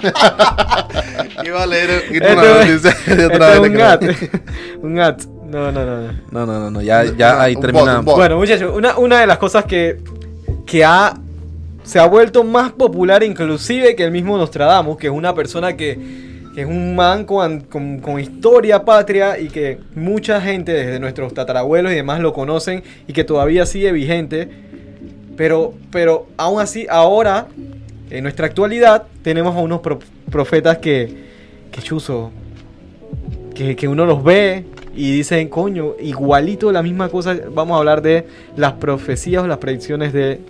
Iba a leer Esto es- esto es un at. un at. No, no, no. no. No, no, no, ya, ya ahí Un termina. bot, un bot. Bueno, muchachos, una, una de las cosas que, que ha, se ha vuelto más popular inclusive que el mismo Nostradamus, que es una persona que, que es un man con, con- con historia patria y que mucha gente desde nuestros tatarabuelos y demás lo conocen y que todavía sigue vigente. Pero, pero aún así, ahora, en nuestra actualidad, tenemos a unos pro- profetas que, que chuzo, que, que uno los ve y dicen, coño, igualito la misma cosa. Vamos a hablar de las profecías o las predicciones de.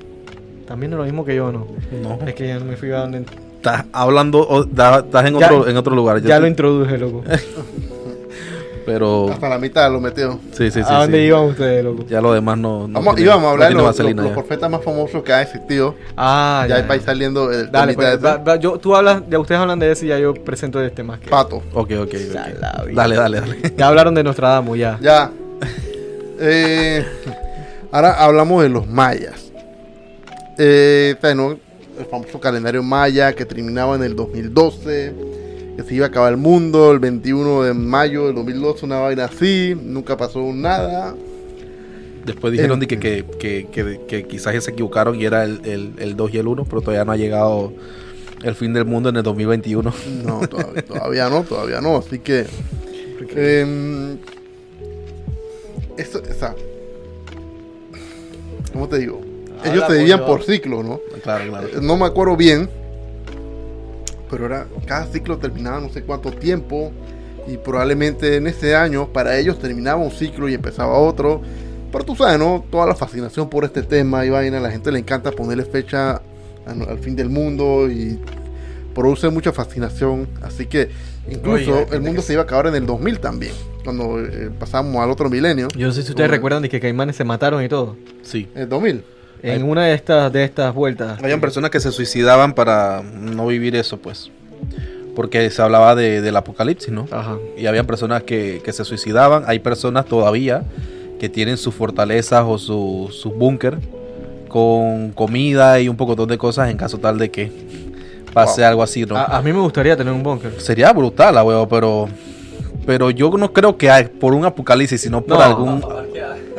También es lo mismo que yo, ¿no? No, Es que ya no me fui a donde. Estás hablando, o da- estás en Ya- otro, en otro lugar. Yo Ya te- lo introduje, loco. Pero, Hasta la mitad lo metió. sí, sí, sí. ¿A dónde sí. iban ustedes, loco? Ya lo demás no. no Vamos, tiene- íbamos a hablar de no los, los- profetas más famosos que ha existido. Ah, ya ya. va a ir saliendo el Dale, temita pues, ese. va- va- yo, tú hablas, ya ustedes hablan de eso y ya yo presento este más que. Pato. Ok, ok, ok. Ya la vida. Dale, dale, dale. Ya hablaron de Nostradamus, ya. Ya. Eh, ahora hablamos de los mayas. Eh, bueno, el famoso calendario maya que terminaba en el 2012. Que se iba a acabar el mundo el 21 de mayo del 2012, una vaina así. Nunca pasó nada. Después dijeron Eh, que, que, que, quizás se equivocaron y era el, el, el 2 y el 1, pero todavía no ha llegado el fin del mundo en el 2021. No, todavía, todavía no, todavía no. Así que. em, eso, o sea, ¿Cómo te digo? Ellos se dividían por ciclo, ¿no? Claro, claro. Eh, No me acuerdo bien, pero era cada ciclo terminaba no sé cuánto tiempo y probablemente en ese año para ellos terminaba un ciclo y empezaba otro. Pero tú sabes, ¿no? Toda la fascinación por este tema y vaina, a la gente le encanta ponerle fecha al, fin del mundo y produce mucha fascinación. Así que incluso Oye, el mundo que se iba a acabar en el 2000 también, cuando eh, pasamos al otro milenio. Yo no sé si ustedes Bueno. recuerdan de que Caimanes se mataron y todo. Sí. El 2000. En una de estas, de estas vueltas. Habían personas que se suicidaban para no vivir eso, pues. Porque se hablaba de, del apocalipsis, ¿no? Ajá. Y habían personas que, que se suicidaban. Hay personas todavía que tienen sus fortalezas o su, su búnker con comida y un poco de cosas en caso tal de que pase Wow. algo así, ¿no? A, a mí me gustaría tener un búnker. Sería brutal, la huevo, pero pero yo no creo que hay por un apocalipsis, sino por No. algún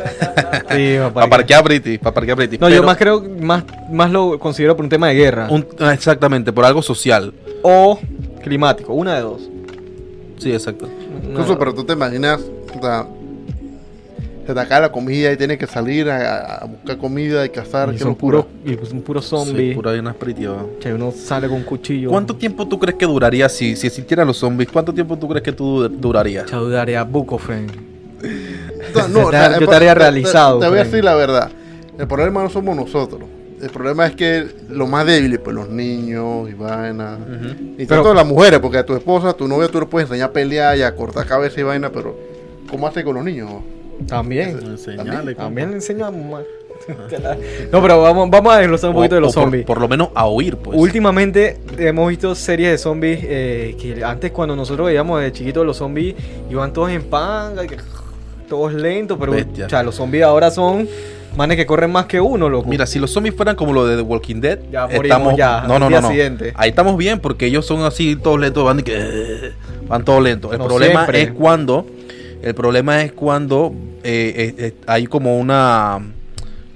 Sí, papá. para parquear British, para parquear British. No, yo más creo, más, más lo considero por un tema de guerra. un- ah, exactamente, por algo social. O climático, una de dos. Sí, exacto. Incluso, pero tú te imaginas, o sea, se te acaba la comida y tienes que salir a, a buscar comida y cazar. Y son puros son puros Sí, zombies. pura vaina espiritiva. Que uno sale con un cuchillo. ¿Cuánto tiempo tú crees que duraría si, si existieran los zombies? ¿Cuánto tiempo tú crees que tú durarías? Chao, daría buco, friend. No, Yo te- yo te- realizado, Te, te voy a decir la verdad. El problema no somos nosotros. El problema es que los más débiles, pues los niños y vaina. Ujú. Y Pero- tanto las mujeres, porque a tu esposa, a tu novia, tú le puedes enseñar a pelear y a cortar cabeza y vaina, pero ¿cómo hace con los niños? También. Enseñale, También le enseñamos más. No, pero vamos, vamos a desglosar un O- poquito de los zombies. Por, lo menos a huir, pues. Últimamente hemos visto series de zombies eh, que antes cuando nosotros veíamos de chiquitos los zombies iban todos en panga, todos lentos, pero Bestia. o sea, los zombies ahora son manes que corren más que uno, loco. Mira, si los zombies fueran como lo de The Walking Dead, Ya morimos estamos. ya, no, no, no, no. Ahí estamos bien porque ellos son así todos lentos, van que eh, van todos lentos. El No problema siempre. es cuando el problema es cuando eh, eh, eh, hay como una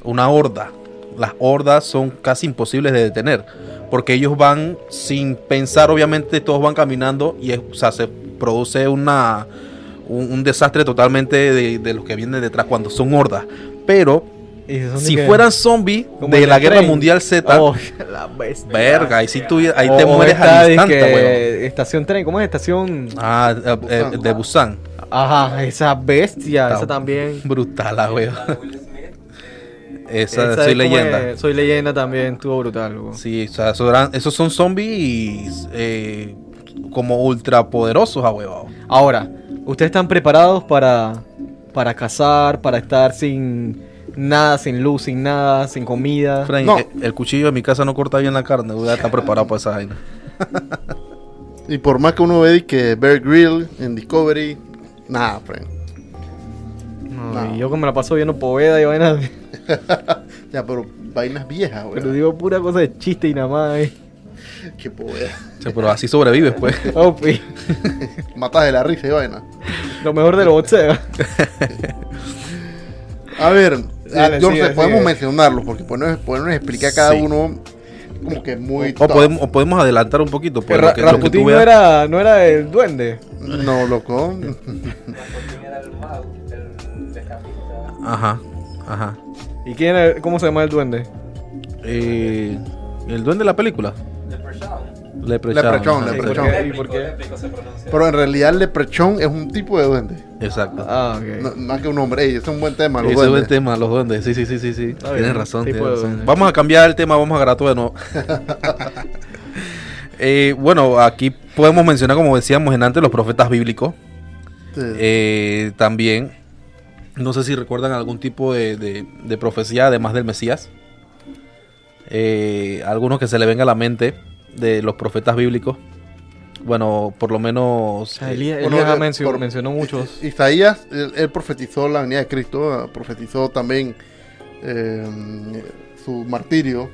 una horda. Las hordas son casi imposibles de detener porque ellos van sin pensar, obviamente todos van caminando y es- o sea, se produce una un, un desastre totalmente de, de los que vienen detrás cuando son hordas. Pero Y si que- fueran zombies de la Guerra. Mundial Z, Oh, la bestia. verga, ahí sí tú, ahí te mueres esta al de instante, que. Estación tren, ¿cómo es estación? Ah, eh, eh, de Busan. Ajá, esa bestia, Está esa también. Brutal, weón. La eh, Esa, Esa soy es leyenda. de- soy leyenda también, estuvo brutal, loco. Sí, o sea, esos, eran- esos son zombies eh, como ultra poderosos, ah, weón. Ahora, ¿ustedes están preparados para, para cazar, para estar sin nada, sin luz, sin nada, sin comida? Frank, No. eh, el cuchillo de mi casa no corta bien la carne, voy a estar preparado para esa vaina. Y por más que uno ve que Bear Grill en Discovery, nada, friend. No, No. y yo que me la paso viendo poveda y vainas, Ya, pero vainas viejas, pero güey. digo pura cosa de chiste y nada más. eh. Qué poder. O sea, pero así sobrevives, pues. Oh, pi, Matas de la risa y vaina. lo mejor de los boxeos. A ver, eh, Dale, yo no sigue, sé, podemos sigue. mencionarlos porque podemos, podemos explicar cada Sí. uno como que muy. O tough. podemos, o podemos adelantar un poquito. Pues, Ra- lo que, lo que tú Rasputín no veas. era, no era el duende. No, loco. Era el mago, el. Ajá, ajá. ¿Y quién era- cómo se llama el duende? Eh, el duende de la película. Leprechaun. Leprechaun. Leprechaun, Leprechaun. ¿Y Léprico, por qué? léprico se pronuncia. Pero en realidad el leprechón es un tipo de duende. Exacto. Ah, ok. No, más que un hombre. Ey, ese es un buen tema. Los Ese es buen duendes. tema, los duendes. Sí, sí, sí, sí, sí. Tienes bien, razón, tipo tienes de razón. duende. Vamos a cambiar el tema, vamos a agarrar todo de nuevo. Eh, bueno, aquí podemos mencionar, como decíamos en antes, los profetas bíblicos. Sí. Eh, también, no sé si recuerdan algún tipo de, de- de profecía además del Mesías. Eh, algunos que se le venga a la mente de los profetas bíblicos. Bueno, por lo menos... Ah, Elías, Bueno, Elías eh, mencionó, por- mencionó muchos. Isaías, él, él profetizó la venida de Cristo, eh, profetizó también eh, su martirio,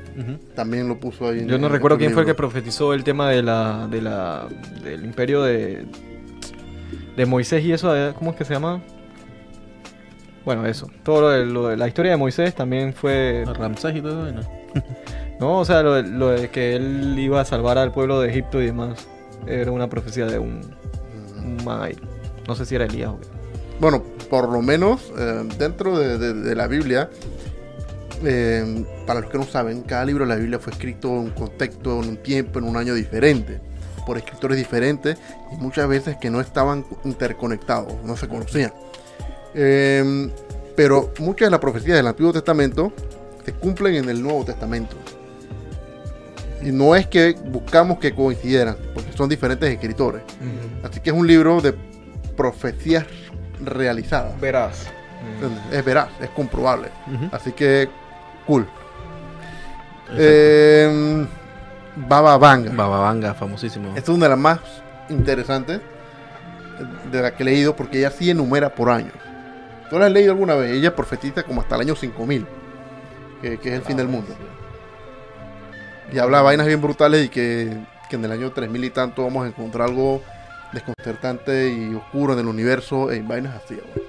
también lo puso ahí. en- Yo no en recuerdo quién fue el que profetizó el tema de la, de la, del imperio de, de Moisés y eso, eh, ¿cómo es que se llama? Bueno, eso. Todo lo de, lo de la historia de Moisés también fue, Ramsés y todo eso. ¿no? no, o sea, lo, de- lo de que él iba a salvar al pueblo de Egipto y demás. Era una profecía de un, un. No sé si era Elías o qué. Bueno, por lo menos eh, dentro de, de- de la Biblia, eh, para los que no saben, cada libro de la Biblia fue escrito en un contexto, en un tiempo, en un año diferente, por escritores diferentes y muchas veces que no estaban interconectados, no se conocían. Eh, pero muchas de las profecías del Antiguo Testamento se cumplen en el Nuevo Testamento. Y no es que buscamos que coincidieran, porque son diferentes escritores. Así que es un libro de profecías realizadas. Verás. Es veraz, es comprobable. Así que, cool. Eh, Baba Vanga. Baba Vanga, famosísimo. Esta es una de las más interesantes de la que he leído porque ella sí enumera por año. ¿Tú la has leído alguna vez? Ella profetiza como hasta el año 5000, que, que es el fin del mundo. Y habla vainas bien brutales y que, que en el año 3000 y tanto vamos a encontrar algo desconcertante y oscuro en el universo, en vainas así. güey.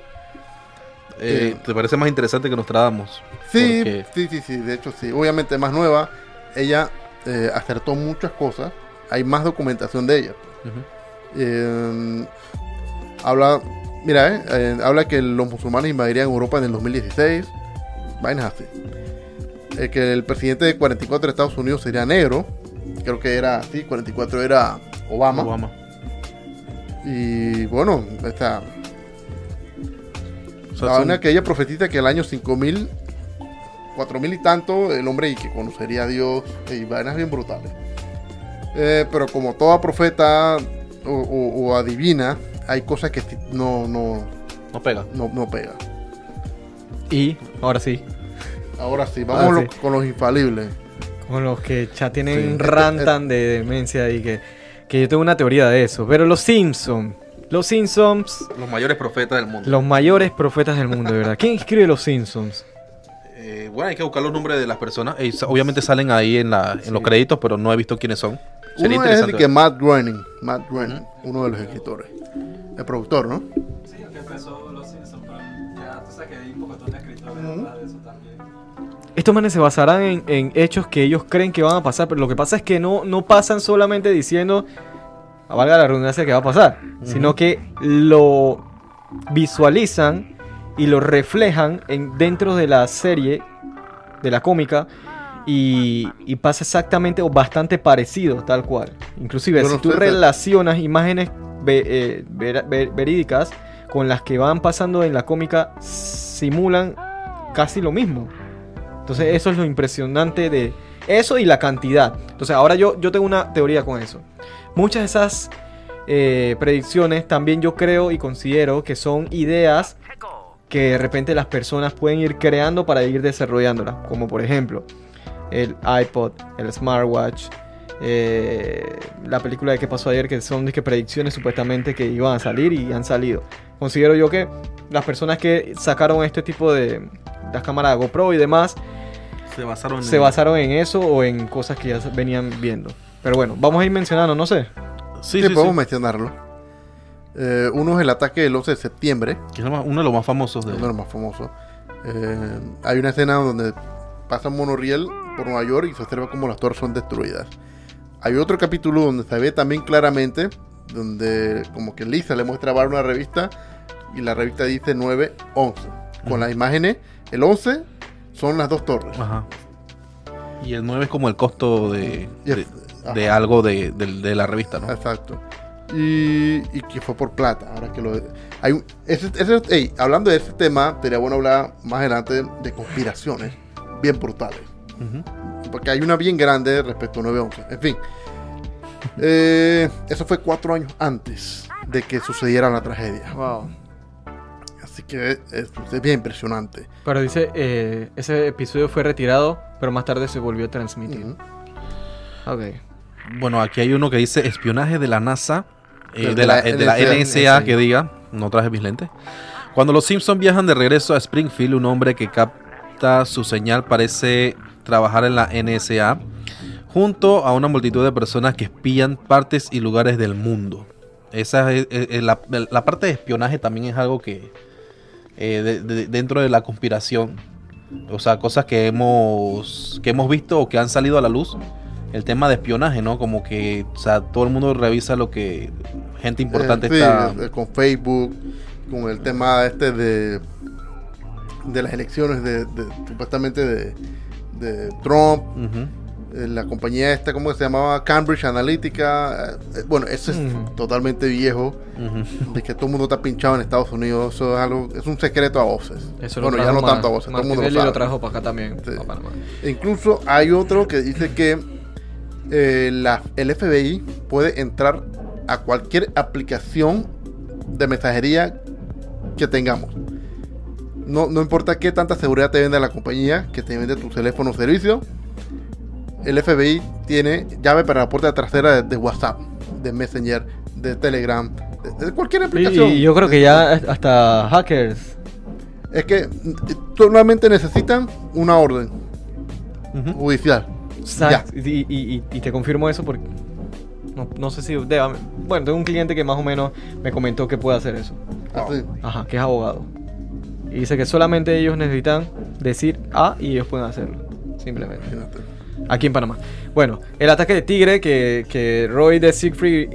Eh, ¿Te parece más interesante que nos tradamos? Sí, Porque- sí, sí, sí, de hecho sí. Obviamente más nueva, ella eh, acertó muchas cosas, hay más documentación de ella. Ujú. Eh, habla Mira, eh, eh, habla que los musulmanes invadirían Europa en el 2016. Vainas así. Eh, que el presidente de 44 de Estados Unidos sería negro. Creo que era así, 44 era Obama. Obama. Y bueno, esta, O sea, la son- que ella profetiza que el año 5000, 4000 y tanto, el hombre y que conocería a Dios y vainas bien brutales. Eh, pero como toda profeta o, o- o adivina, hay cosas que sí no, no, no pega. no, no pega. Y ahora sí, Ahora sí, vamos Ahora lo- sí. con los infalibles. con los que ya tienen Sí. rantan de demencia y que, que yo tengo una teoría de eso. Pero los Simpsons, los Simpsons, Los mayores profetas del mundo. los mayores profetas del mundo, de verdad. ¿Quién escribe los Simpsons? Eh, bueno, hay que buscar los nombres de las personas. Eh, obviamente salen ahí en, la, en los créditos, pero no he visto quiénes son. Sería Uno es el que. Matt Groening, Matt Groening, uno de los escritores. El productor, ¿no? Sí, el que empezó que hay un poco de escritores detrás de eso también. Estos manes se basarán en, en hechos que ellos creen que van a pasar, pero lo que pasa es que no, no pasan solamente diciendo, a valga la redundancia, que va a pasar, sino que lo visualizan y lo reflejan en, dentro de la serie, de la cómica, y, y pasa exactamente o bastante parecido, tal cual. Inclusive, Yo si tú relacionas imágenes ve- eh, ver- verídicas con las que van pasando en la cómica, simulan casi lo mismo. Entonces eso es lo impresionante de eso y la cantidad. Entonces ahora yo, yo tengo una teoría con eso. Muchas de esas eh, predicciones también yo creo y considero que son ideas que de repente las personas pueden ir creando para ir desarrollándolas. Como por ejemplo el iPod, el smartwatch, eh, la película de que pasó ayer que son de que predicciones supuestamente que iban a salir y han salido. Considero yo que las personas que sacaron este tipo de las cámaras GoPro y demás Se basaron en. se basaron en eso o en cosas que ya venían viendo. Pero bueno, vamos a ir mencionando, no sé. Sí, Sí, sí, podemos sí. mencionarlo. Eh, uno es el ataque del 11 de septiembre, Que es uno de los más famosos de. uno de los más famosos. Eh, hay una escena donde pasa un monorriel por Nueva York y se observa como las torres son destruidas. Hay otro capítulo donde se ve también claramente, donde como que Lisa le muestra a Bart una revista y la revista dice 9-11. Con las imágenes, el 11 son las dos torres. Ajá. Y el 9 es como el costo de, de, algo de, de- de la revista, ¿no? Exacto. Y, y que fue por plata. Ahora que lo. Hay un, ese, ese- ey, hablando de ese tema, sería bueno hablar más adelante de conspiraciones bien brutales. Porque hay una bien grande respecto a 9-11. En fin. Eh, eso fue cuatro años antes de que sucediera la tragedia. Wow. Así que es, es bien impresionante. Pero dice, eh, ese episodio fue retirado, pero más tarde se volvió a transmitir. Ok. Bueno, aquí hay uno que dice espionaje de la NASA, eh, De de, la, la eh, de la NSA. NSA, que diga, no traje mis lentes. Cuando los Simpsons viajan de regreso a Springfield, un hombre que capta su señal parece trabajar en la NSA, junto a una multitud de personas que espían partes y lugares del mundo. Esa es, es- es la, la parte de espionaje también es algo que eh, de- de- dentro de la conspiración, o sea, cosas que hemos que hemos visto o que han salido a la luz el tema de espionaje, ¿no? Como que, o sea, todo el mundo revisa lo que gente importante Eh, sí, está. eh, con Facebook, con el tema este de de las elecciones de, de- supuestamente de, de Trump, la compañía esta, ¿cómo se llamaba? Cambridge Analytica. eh, eh, bueno, eso es Mm. totalmente viejo, de que todo el mundo está pinchado en Estados Unidos. Eso es algo, es un secreto a voces. Eso lo bueno, ya no tanto a voces, todo el mundo lo sabe. lo trajo para acá también, Sí. pa' Panamá. E incluso hay otro que dice que eh, la, el FBI puede entrar a cualquier aplicación de mensajería que tengamos. No, no importa qué tanta seguridad te venda la compañía que te vende tu teléfono o servicio. El FBI tiene llave para la puerta trasera de, de WhatsApp, de Messenger, de Telegram, de, de cualquier aplicación. y yo creo que ya hasta hackers. Es que mm, solamente necesitan una orden judicial. Sa- Y, y- y- y te confirmo eso porque. No, no sé si. deba- bueno, tengo un cliente que más o menos me comentó que puede hacer eso. Así. Ajá, que es abogado. Y dice que solamente ellos necesitan decir A y ellos pueden hacerlo. Simplemente. Imagínate. Aquí en Panamá. Bueno, el ataque de Tigre, que, que Roy de Siegfried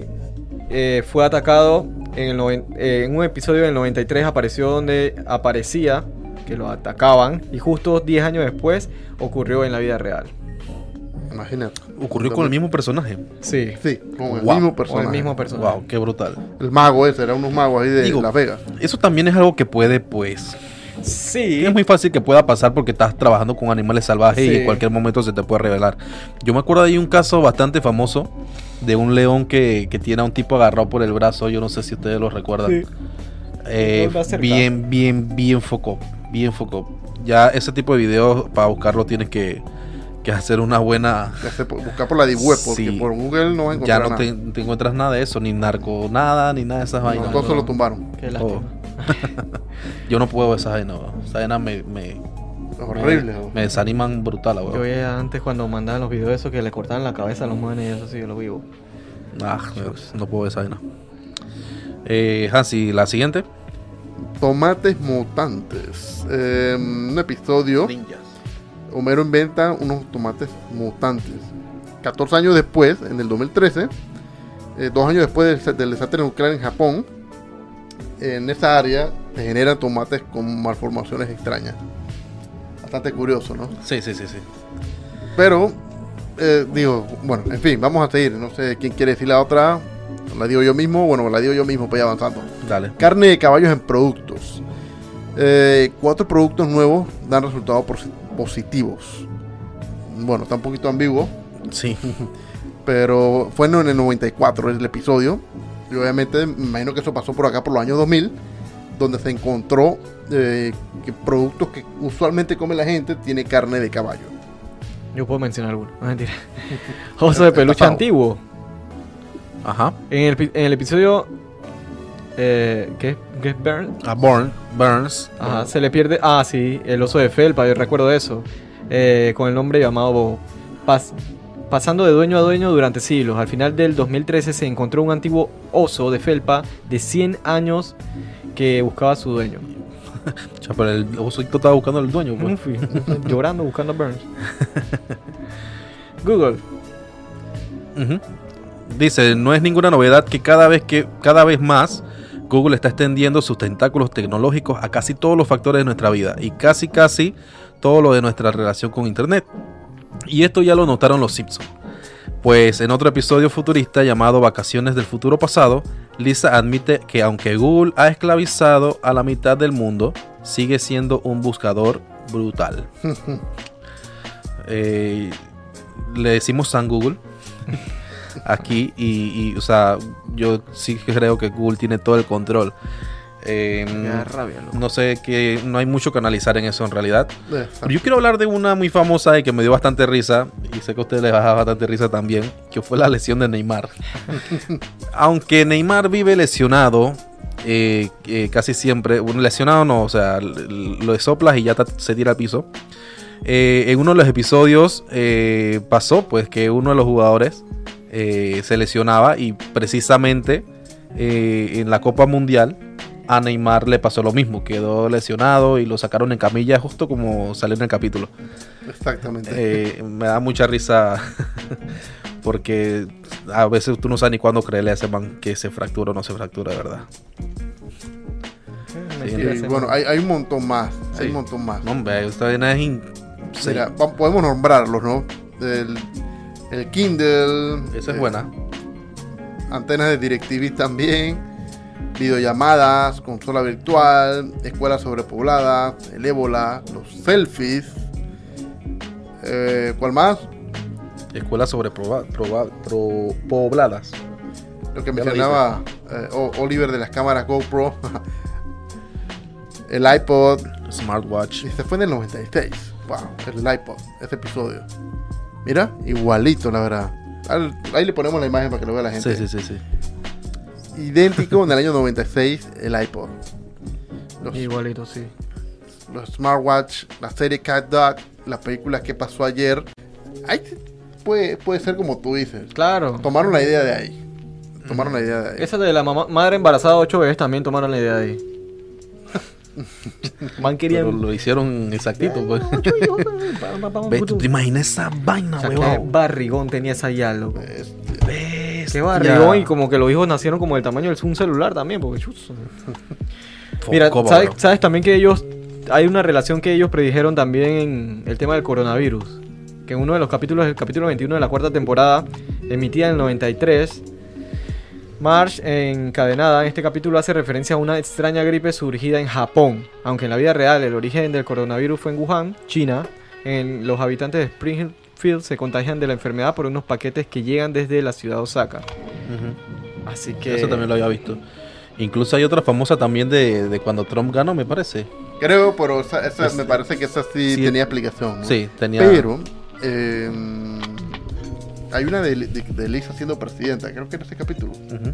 eh, fue atacado En, el noven- eh, en un episodio del 93 apareció donde aparecía que lo atacaban y justo 10 años después ocurrió en la vida real. Imagínate. Ocurrió con el mismo personaje. Sí, Sí, con el Wow, mismo con personaje. el mismo personaje. Wow, qué brutal. El mago ese, era unos magos ahí de Digo, Las Vegas. Eso también es algo que puede, pues. Sí, Es muy fácil que pueda pasar porque estás trabajando con animales salvajes y en cualquier momento se te puede revelar. Yo me acuerdo de un caso bastante famoso de un león que, que tiene a un tipo agarrado por el brazo. Yo no sé si ustedes lo recuerdan. Sí. Eh, bien, bien, bien foco. Bien foco. Ya ese tipo de videos, para buscarlo, tienes que, que hacer una buena. Buscar por la Web, porque Sí. por Google no a Ya no nada. te, te encuentras nada de eso, ni narco, nada, ni nada de esas No, vainas. todos se lo tumbaron. Qué lástima. Yo no puedo esa vaina, weón. Esa vaina me, me, horrible. me, desaniman brutal, Yo weón. veía antes cuando mandaban los videos esos que le cortaban la cabeza a los manes y eso sí, yo lo vivo. Ah, no puedo ver esa vaina. Eh, Hansi, la siguiente. Tomates mutantes. Eh, un episodio. Homero inventa unos tomates mutantes. 14 años después, en el 2013, eh, dos años después del, del desastre nuclear en Japón, en esa área se generan tomates con malformaciones extrañas. Bastante curioso, ¿no? Sí, sí, sí, sí. Pero, eh, digo, bueno, en fin, vamos a seguir. No sé quién quiere decir la otra. La digo yo mismo. Bueno, la digo yo mismo para ir avanzando. Dale. Carne de caballos en productos. Eh, cuatro productos nuevos dan resultados posi- positivos. Bueno, está un poquito ambiguo, Sí. pero fue en el 94 el episodio. Y obviamente, me imagino que eso pasó por acá por los años 2000, donde se encontró eh, que productos que usualmente come la gente tiene carne de caballo. Yo puedo mencionar alguno. No, mentira. Oso de peluche antiguo. Ajá. En el, en el episodio. Eh, ¿Qué? ¿Qué es Burn? A Born, Burns. Ajá, se le pierde. Ah, sí, el oso de felpa, yo recuerdo eso. Eh, con el nombre llamado Pas- pasando de dueño a dueño durante siglos. Al final del 2013 se encontró un antiguo oso de felpa de 100 años que buscaba a su dueño. Pero el osito estaba buscando al dueño, pues. Fui llorando buscando a Burns. Google. Dice, no es ninguna novedad que cada vez que cada vez más Google está extendiendo sus tentáculos tecnológicos a casi todos los factores de nuestra vida y casi casi todo lo de nuestra relación con internet. Y esto ya lo notaron los Simpsons. Pues en otro episodio futurista llamado Vacaciones del futuro pasado, Lisa admite que aunque Google ha esclavizado a la mitad del mundo, sigue siendo un buscador brutal. Eh, le decimos San Google aquí y, y, o sea, yo sí creo que Google tiene todo el control. Eh, rabia, no sé que no hay mucho que analizar en eso en realidad. Eh, Pero yo quiero hablar de una muy famosa y que me dio bastante risa, y sé que a ustedes les va a dar bastante risa también, que fue la lesión de Neymar. Aunque Neymar vive lesionado, eh, casi siempre, bueno, lesionado no, o sea, lo soplas y ya se tira al piso. En uno de los episodios pasó pues que uno de los jugadores se lesionaba y precisamente en la Copa Mundial a Neymar le pasó lo mismo, quedó lesionado y lo sacaron en camilla justo como salió en el capítulo. Exactamente. Eh, me da mucha risa porque a veces tú no sabes ni cuándo creerle a ese man que se fractura o no se fractura, de verdad. Eh, Sí, ese bueno, hay, hay un montón más. Sí. Hay un montón más. No, hombre, esta vaina es in- sí, Mira, podemos nombrarlos, ¿no? El, el Kindle. esa es eh, buena. Antenas de DirecTV también. Videollamadas, consola virtual, escuelas sobrepobladas, el ébola, los selfies. Eh, ¿Cuál más? Escuelas sobreproba- proba- pro- pobladas. Lo que lo mencionaba eh, O- Oliver de las cámaras GoPro. el iPod. Smartwatch. Y se fue en el 96. Wow, el iPod, ese episodio. Mira, igualito, la verdad. Ahí le ponemos la imagen para que lo vea la gente. Sí, sí, sí, sí. Idéntico en el año 96, el iPod. Los, Igualito, sí. los smartwatch, la serie Cat Dog, las películas que pasó ayer. Ahí puede, puede ser como tú dices. Claro. Tomaron la idea de ahí. Tomaron la idea de ahí. Esa de la mamá- madre embarazada de 8 bebés también tomaron la idea de ahí. Man quería. Pero lo hicieron exactito, pues. ¿tú te imaginas esa vaina, O sea, huevón? qué barrigón tenía esa ya, loco. Este, Qué barrigón y como que los hijos nacieron como del tamaño de un celular también, porque chus. Mira, ¿sabes, también que ellos, hay una relación que ellos predijeron también en el tema del coronavirus? Que en uno de los capítulos, el capítulo 21 de la cuarta temporada, emitida en el 93, Marge, encadenada en este capítulo, hace referencia a una extraña gripe surgida en Japón. Aunque en la vida real el origen del coronavirus fue en Wuhan, China, en los habitantes de Se contagian de la enfermedad por unos paquetes que llegan desde la ciudad de Osaka. Ujú. Así que... Eso también lo había visto. Incluso hay otra famosa también de, de cuando Trump ganó, me parece. Creo, pero esa, esa- Es- me parece que esa sí, sí. tenía explicación. ¿no? Sí, tenía. Pero eh, hay una de, de, de Lisa siendo presidenta, creo que en ese capítulo. Ujú.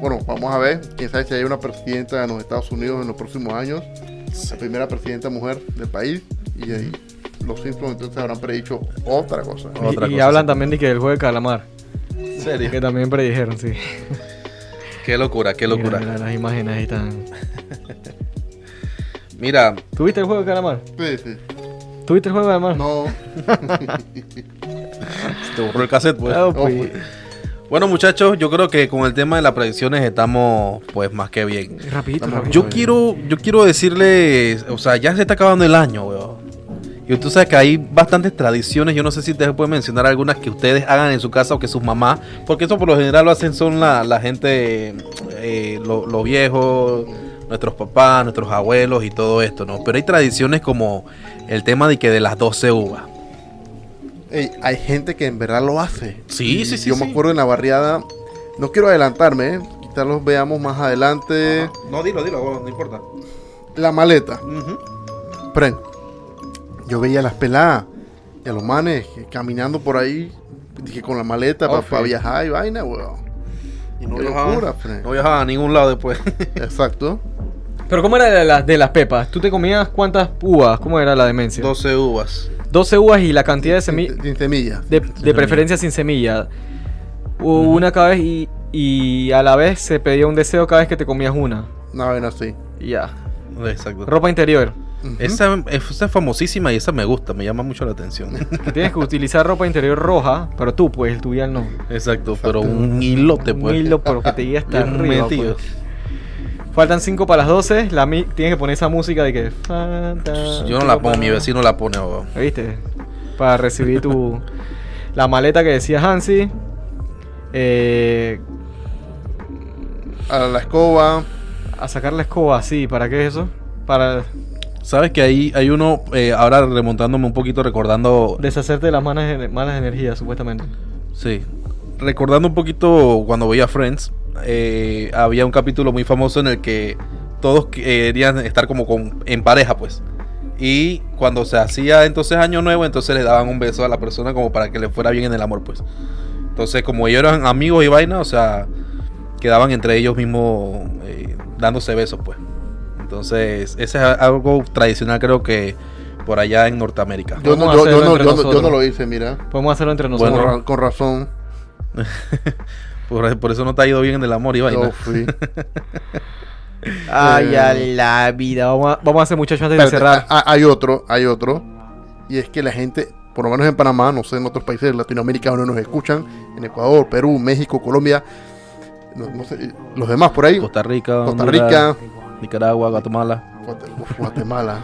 Bueno, vamos a ver, quién sabe si hay una presidenta en los Estados Unidos en los próximos años, la primera presidenta mujer del país, y ahí los Simpsons entonces habrán predicho otra cosa. Y- Otra y, cosa, hablan sí. también de que el juego de calamar, ¿En serio? que también predijeron, sí. Qué locura, qué locura. Mira, mira, las imágenes ahí están. Mira, ¿Tuviste el juego de calamar? Sí, sí. ¿Tuviste el juego de calamar? No, te borró el cassette, pues. Pues, pues. Bueno, muchachos, yo creo que con el tema de las predicciones estamos, pues, más que bien. rapidito, rapidito. Yo quiero, yo quiero decirles, o sea, ya se está acabando el año, weón. Y tú sabes que hay bastantes tradiciones, yo no sé si ustedes pueden mencionar algunas que ustedes hagan en su casa o que sus mamás, porque eso por lo general lo hacen son la, la gente, eh, lo- los viejos, nuestros papás, nuestros abuelos y todo esto, ¿no? Pero hay tradiciones como el tema de que de las 12 uvas. Ey, hay gente que en verdad lo hace. Sí, sí, sí, Yo sí. me acuerdo en la barriada, no quiero adelantarme, ¿eh? quizás los veamos más adelante. No, dilo, dilo, no importa. La maleta. Pren, yo veía a las peladas y a los manes caminando por ahí, dije con la maleta Oh, para viajar y vaina, weón. Y no viajaba, no viajaba a ningún lado después. Exacto. Pero ¿cómo era de las, de las pepas? ¿Tú te comías cuántas uvas? ¿Cómo era la demencia? 12 uvas. 12 uvas y la cantidad de semillas. Sin, sin semillas. De, de preferencia sin semilla. Una cada vez y, y a la vez se pedía un deseo cada vez que te comías una. Una vaina así. Y ya. Exacto. Ropa interior. Esa, esa es famosísima y esa me gusta, me llama mucho la atención. Que tienes que utilizar ropa interior roja, pero tú, pues, el tuyo no. Exacto, pero un hilote, Un pues. hilo, pero que te guía hasta arriba. metido. pues. Faltan 5 para las 12. La mi- tienes que poner esa música de que. Yo no la pongo, mi vecino la pone. ¿Viste? Para recibir tu. La maleta que decía Hansi. Eh, A la escoba. a sacar la escoba, sí. ¿Para qué es eso? Para Sabes que ahí hay uno, eh, ahora remontándome un poquito, recordando. deshacerte de las malas, ener- malas energías, supuestamente. Sí. Recordando un poquito cuando veía Friends, eh, había un capítulo muy famoso en el que todos querían estar como con, en pareja, pues. Y cuando se hacía entonces Año Nuevo, entonces le daban un beso a la persona como para que le fuera bien en el amor, pues. Entonces, como ellos eran amigos y vaina, o sea, quedaban entre ellos mismos eh, dándose besos, pues. Entonces, ese es algo tradicional, creo que por allá en Norteamérica. Yo no, Vamos a yo, hacerlo yo no, entre yo no- yo nosotros. no lo hice, mira. Podemos hacerlo entre nosotros. ra- con razón. Por, por eso no te ha ido bien en el amor y vaina. Yo fui. Ay, Eh, a la vida. Vamos a, vamos a hacer, muchachos, antes de cerrar. hay otro, hay otro. Y es que la gente, por lo menos en Panamá, no sé, en otros países de Latinoamérica donde nos escuchan, en Ecuador, Perú, México, Colombia, no, no sé, los demás por ahí, Costa Rica, Costa Honduras, Rica, Nicaragua, Guatemala. Uf, Guatemala.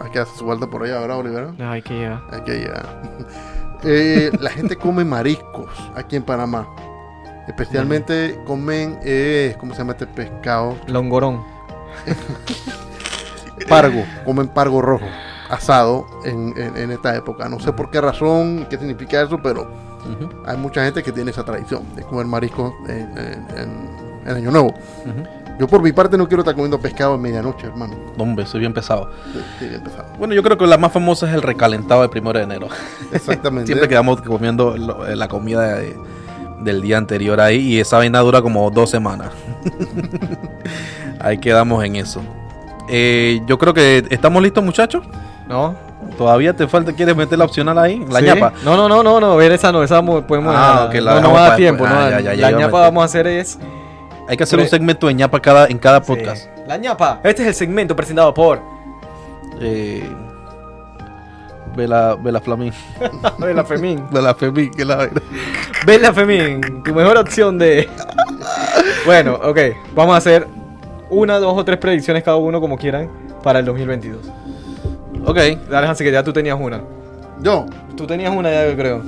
Hay que hacer su vuelta por allá, ¿verdad, Oliver? Ay, que llega. Hay que llegar. Eh, la gente come mariscos aquí en Panamá. Especialmente comen, eh, ¿cómo se llama este pescado? Longorón. Pargo, comen pargo rojo, asado en, en- en esta época. No sé por qué razón, qué significa eso, pero hay mucha gente que tiene esa tradición de comer mariscos en, en- en- Año Nuevo. Yo por mi parte no quiero estar comiendo pescado en medianoche, hermano. Hombre, soy bien pesado. Sí, sí, bien pesado. Bueno, yo creo que la más famosa es el recalentado del primero de enero. Exactamente. Siempre quedamos comiendo lo- eh, la comida de- del día anterior ahí y esa vaina dura como dos semanas. ahí quedamos en eso. Eh, yo creo que estamos listos, muchachos. ¿No? Todavía te falta, ¿quieres meter la opcional ahí? La ¿Sí? ñapa. No, no, no, no, no. Ver esa no. Esa mo- podemos Ah, dejarla. ok, la no, no va a tiempo. después. no, Ah, ya, ya, ya la a ñapa vamos a hacer es. Hay que hacer un segmento de ñapa cada, en cada podcast. Sí. La ñapa. Este es el segmento presentado por. Eh, Vela, Vela Flamín. Bella Femín. Vela Femín, que la. Bella Femín, tu mejor opción de. bueno, ok. Vamos a hacer una, dos o tres predicciones cada uno como quieran para el 2022. Ok. Dale, Hansi, que ya tú tenías una. Yo, Tú tenías una ya, yo creo.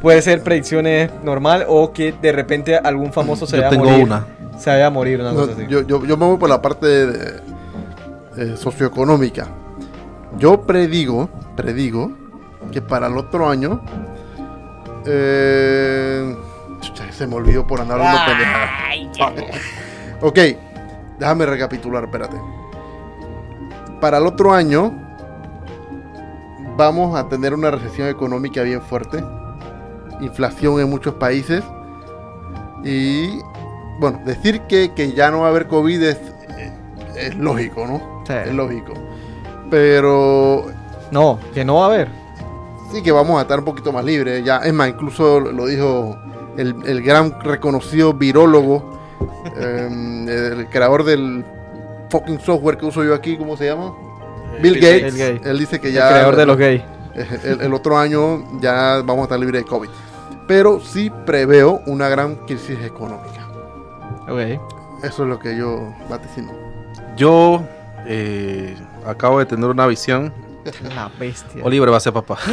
Puede ser predicciones normal o que de repente algún famoso se Yo vaya a tengo morir. una. Se vaya a morir, una no, cosa así. yo, yo, yo me voy por la parte de- eh, socioeconómica. Yo predigo, predigo que para el otro año. eh, se me olvidó por andar hablando pendejadas. Ok, déjame recapitular, espérate. Para el otro año vamos a tener una recesión económica bien fuerte, inflación en muchos países y bueno, decir que, que ya no va a haber COVID es, eh, es lógico, ¿no? Sí. Es lógico. Pero No, que no va a haber. sí que vamos a estar un poquito más libres. Ya, es más, incluso lo dijo el, el gran reconocido virólogo, em, el creador del fucking software que uso yo aquí, ¿cómo se llama? Bill, Bill Gates. Gates. Bill Gates. Él dice que El ya creador de los gays. el, el otro año ya vamos a estar libres de COVID. Pero sí preveo una gran crisis económica. Ok. Eso es lo que yo vaticino. Yo eh, acabo de tener una visión. La bestia. Oliver va a ser papá.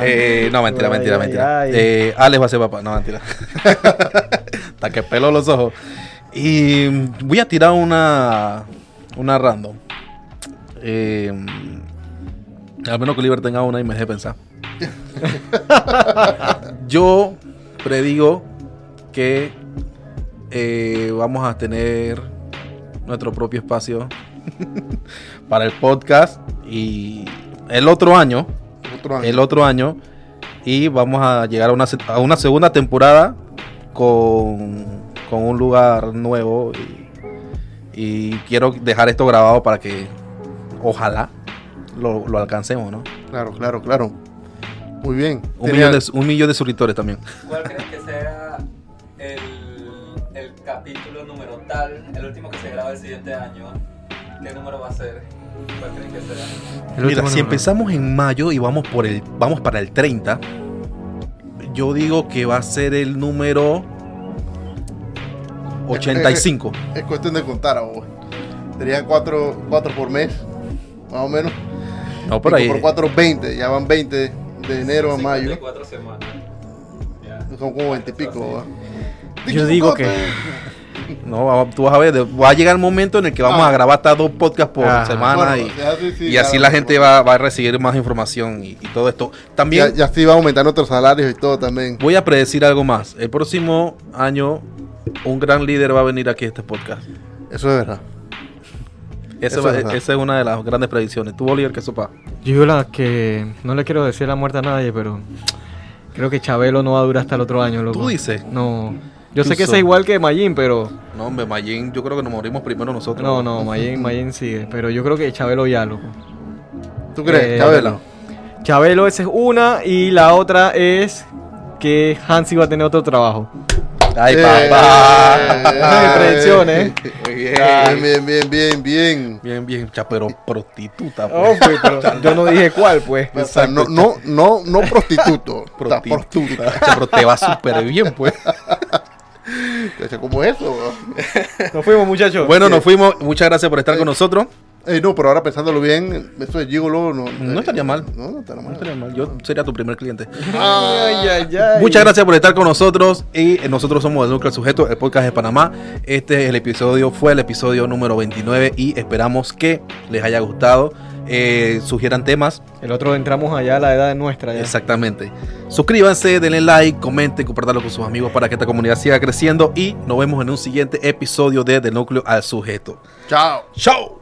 Eh, no, mentira, Ay, mentira, ay, mentira. ay. Eh, Alex va a ser papá. No, mentira. Hasta que pelo los ojos. Y voy a tirar una, una random. Eh, al menos que Oliver tenga una y me deje pensar. Yo predigo que eh, vamos a tener nuestro propio espacio para el podcast y el otro año, Otro año. el otro año y vamos a llegar a una, a una segunda temporada con, con un lugar nuevo y, y quiero dejar esto grabado para que ojalá lo, lo alcancemos, ¿no? Claro, claro, claro. Muy bien. Un Tenía- millón, de, un millón de suscriptores también. ¿Cuál crees que sea el, el capítulo número tal, el último que se graba el siguiente año? ¿Qué número va a ser? ¿Cuál crees que sea? El Mira, si número. empezamos en mayo y vamos por el vamos para el 30, yo digo que va a ser el número 85. Es cuestión de contar, abuelo. Serían cuatro, cuatro por mes, más o menos. No, por Cinco ahí. por cuatro, 20. Ya van 20 de enero a mayo. 54 semanas. Son como 20 y pico. ¿va? Yo digo que- No, va- tú vas a ver, va a llegar el momento en el que vamos Ah. a grabar hasta dos podcasts por Ajá. semana Bueno, y, sí, sí, y así la gente va, va a recibir más información y, y todo esto. También Ya, ya sí va a aumentar nuestros salarios y todo también. voy a predecir algo más. El próximo año un gran líder va a venir aquí a este podcast. Eso es verdad. Esa, Eso va- es esa es una de las grandes predicciones. Tú, Oliver, que sopa. Yo la que no le quiero decir la muerte a nadie, pero creo que Chabelo no va a durar hasta el otro año, loco. ¿Tú dices? No. Yo sé que es igual que Mayín, pero No, hombre, Mayen, yo creo que nos morimos primero nosotros. no, no, Mayín, Mayín sigue, pero yo creo que Chabelo ya, loco. ¿Tú crees? Eh, Chabelo. Chabelo esa es una y la otra es que Hansi va a tener otro trabajo. Ay, Eh, papá. Esas predicciones. Muy bien. Bien, bien, bien, bien, bien. Bien, bien, cha, pero prostituta. Oh, pues. pues, pero yo no dije cuál, pues. O sea, no, no, no, no prostituto. Prostituta. Cha, pero te va súper bien, pues. ¿Cómo es eso? bro? Nos fuimos, muchachos. Bueno, nos fuimos. Muchas gracias por estar con nosotros. Ey, no, pero ahora pensándolo bien, eso de Gigolo no, No estaría mal. No, no estaría No mal. estaría mal. Yo sería tu primer cliente. Ay, ay, ay. Muchas gracias por estar con nosotros y eh, nosotros somos el Núcleo del Sujeto, el podcast de Panamá. Este es el episodio, fue el episodio número 29 y esperamos que les haya gustado. Eh, sugieran temas, El otro entramos allá a la edad nuestra. Ya. exactamente. Suscríbanse, denle like, comenten, compartanlo con sus amigos para que esta comunidad siga creciendo y nos vemos en un siguiente episodio de Del Núcleo al Sujeto. Chao. ¡Chao!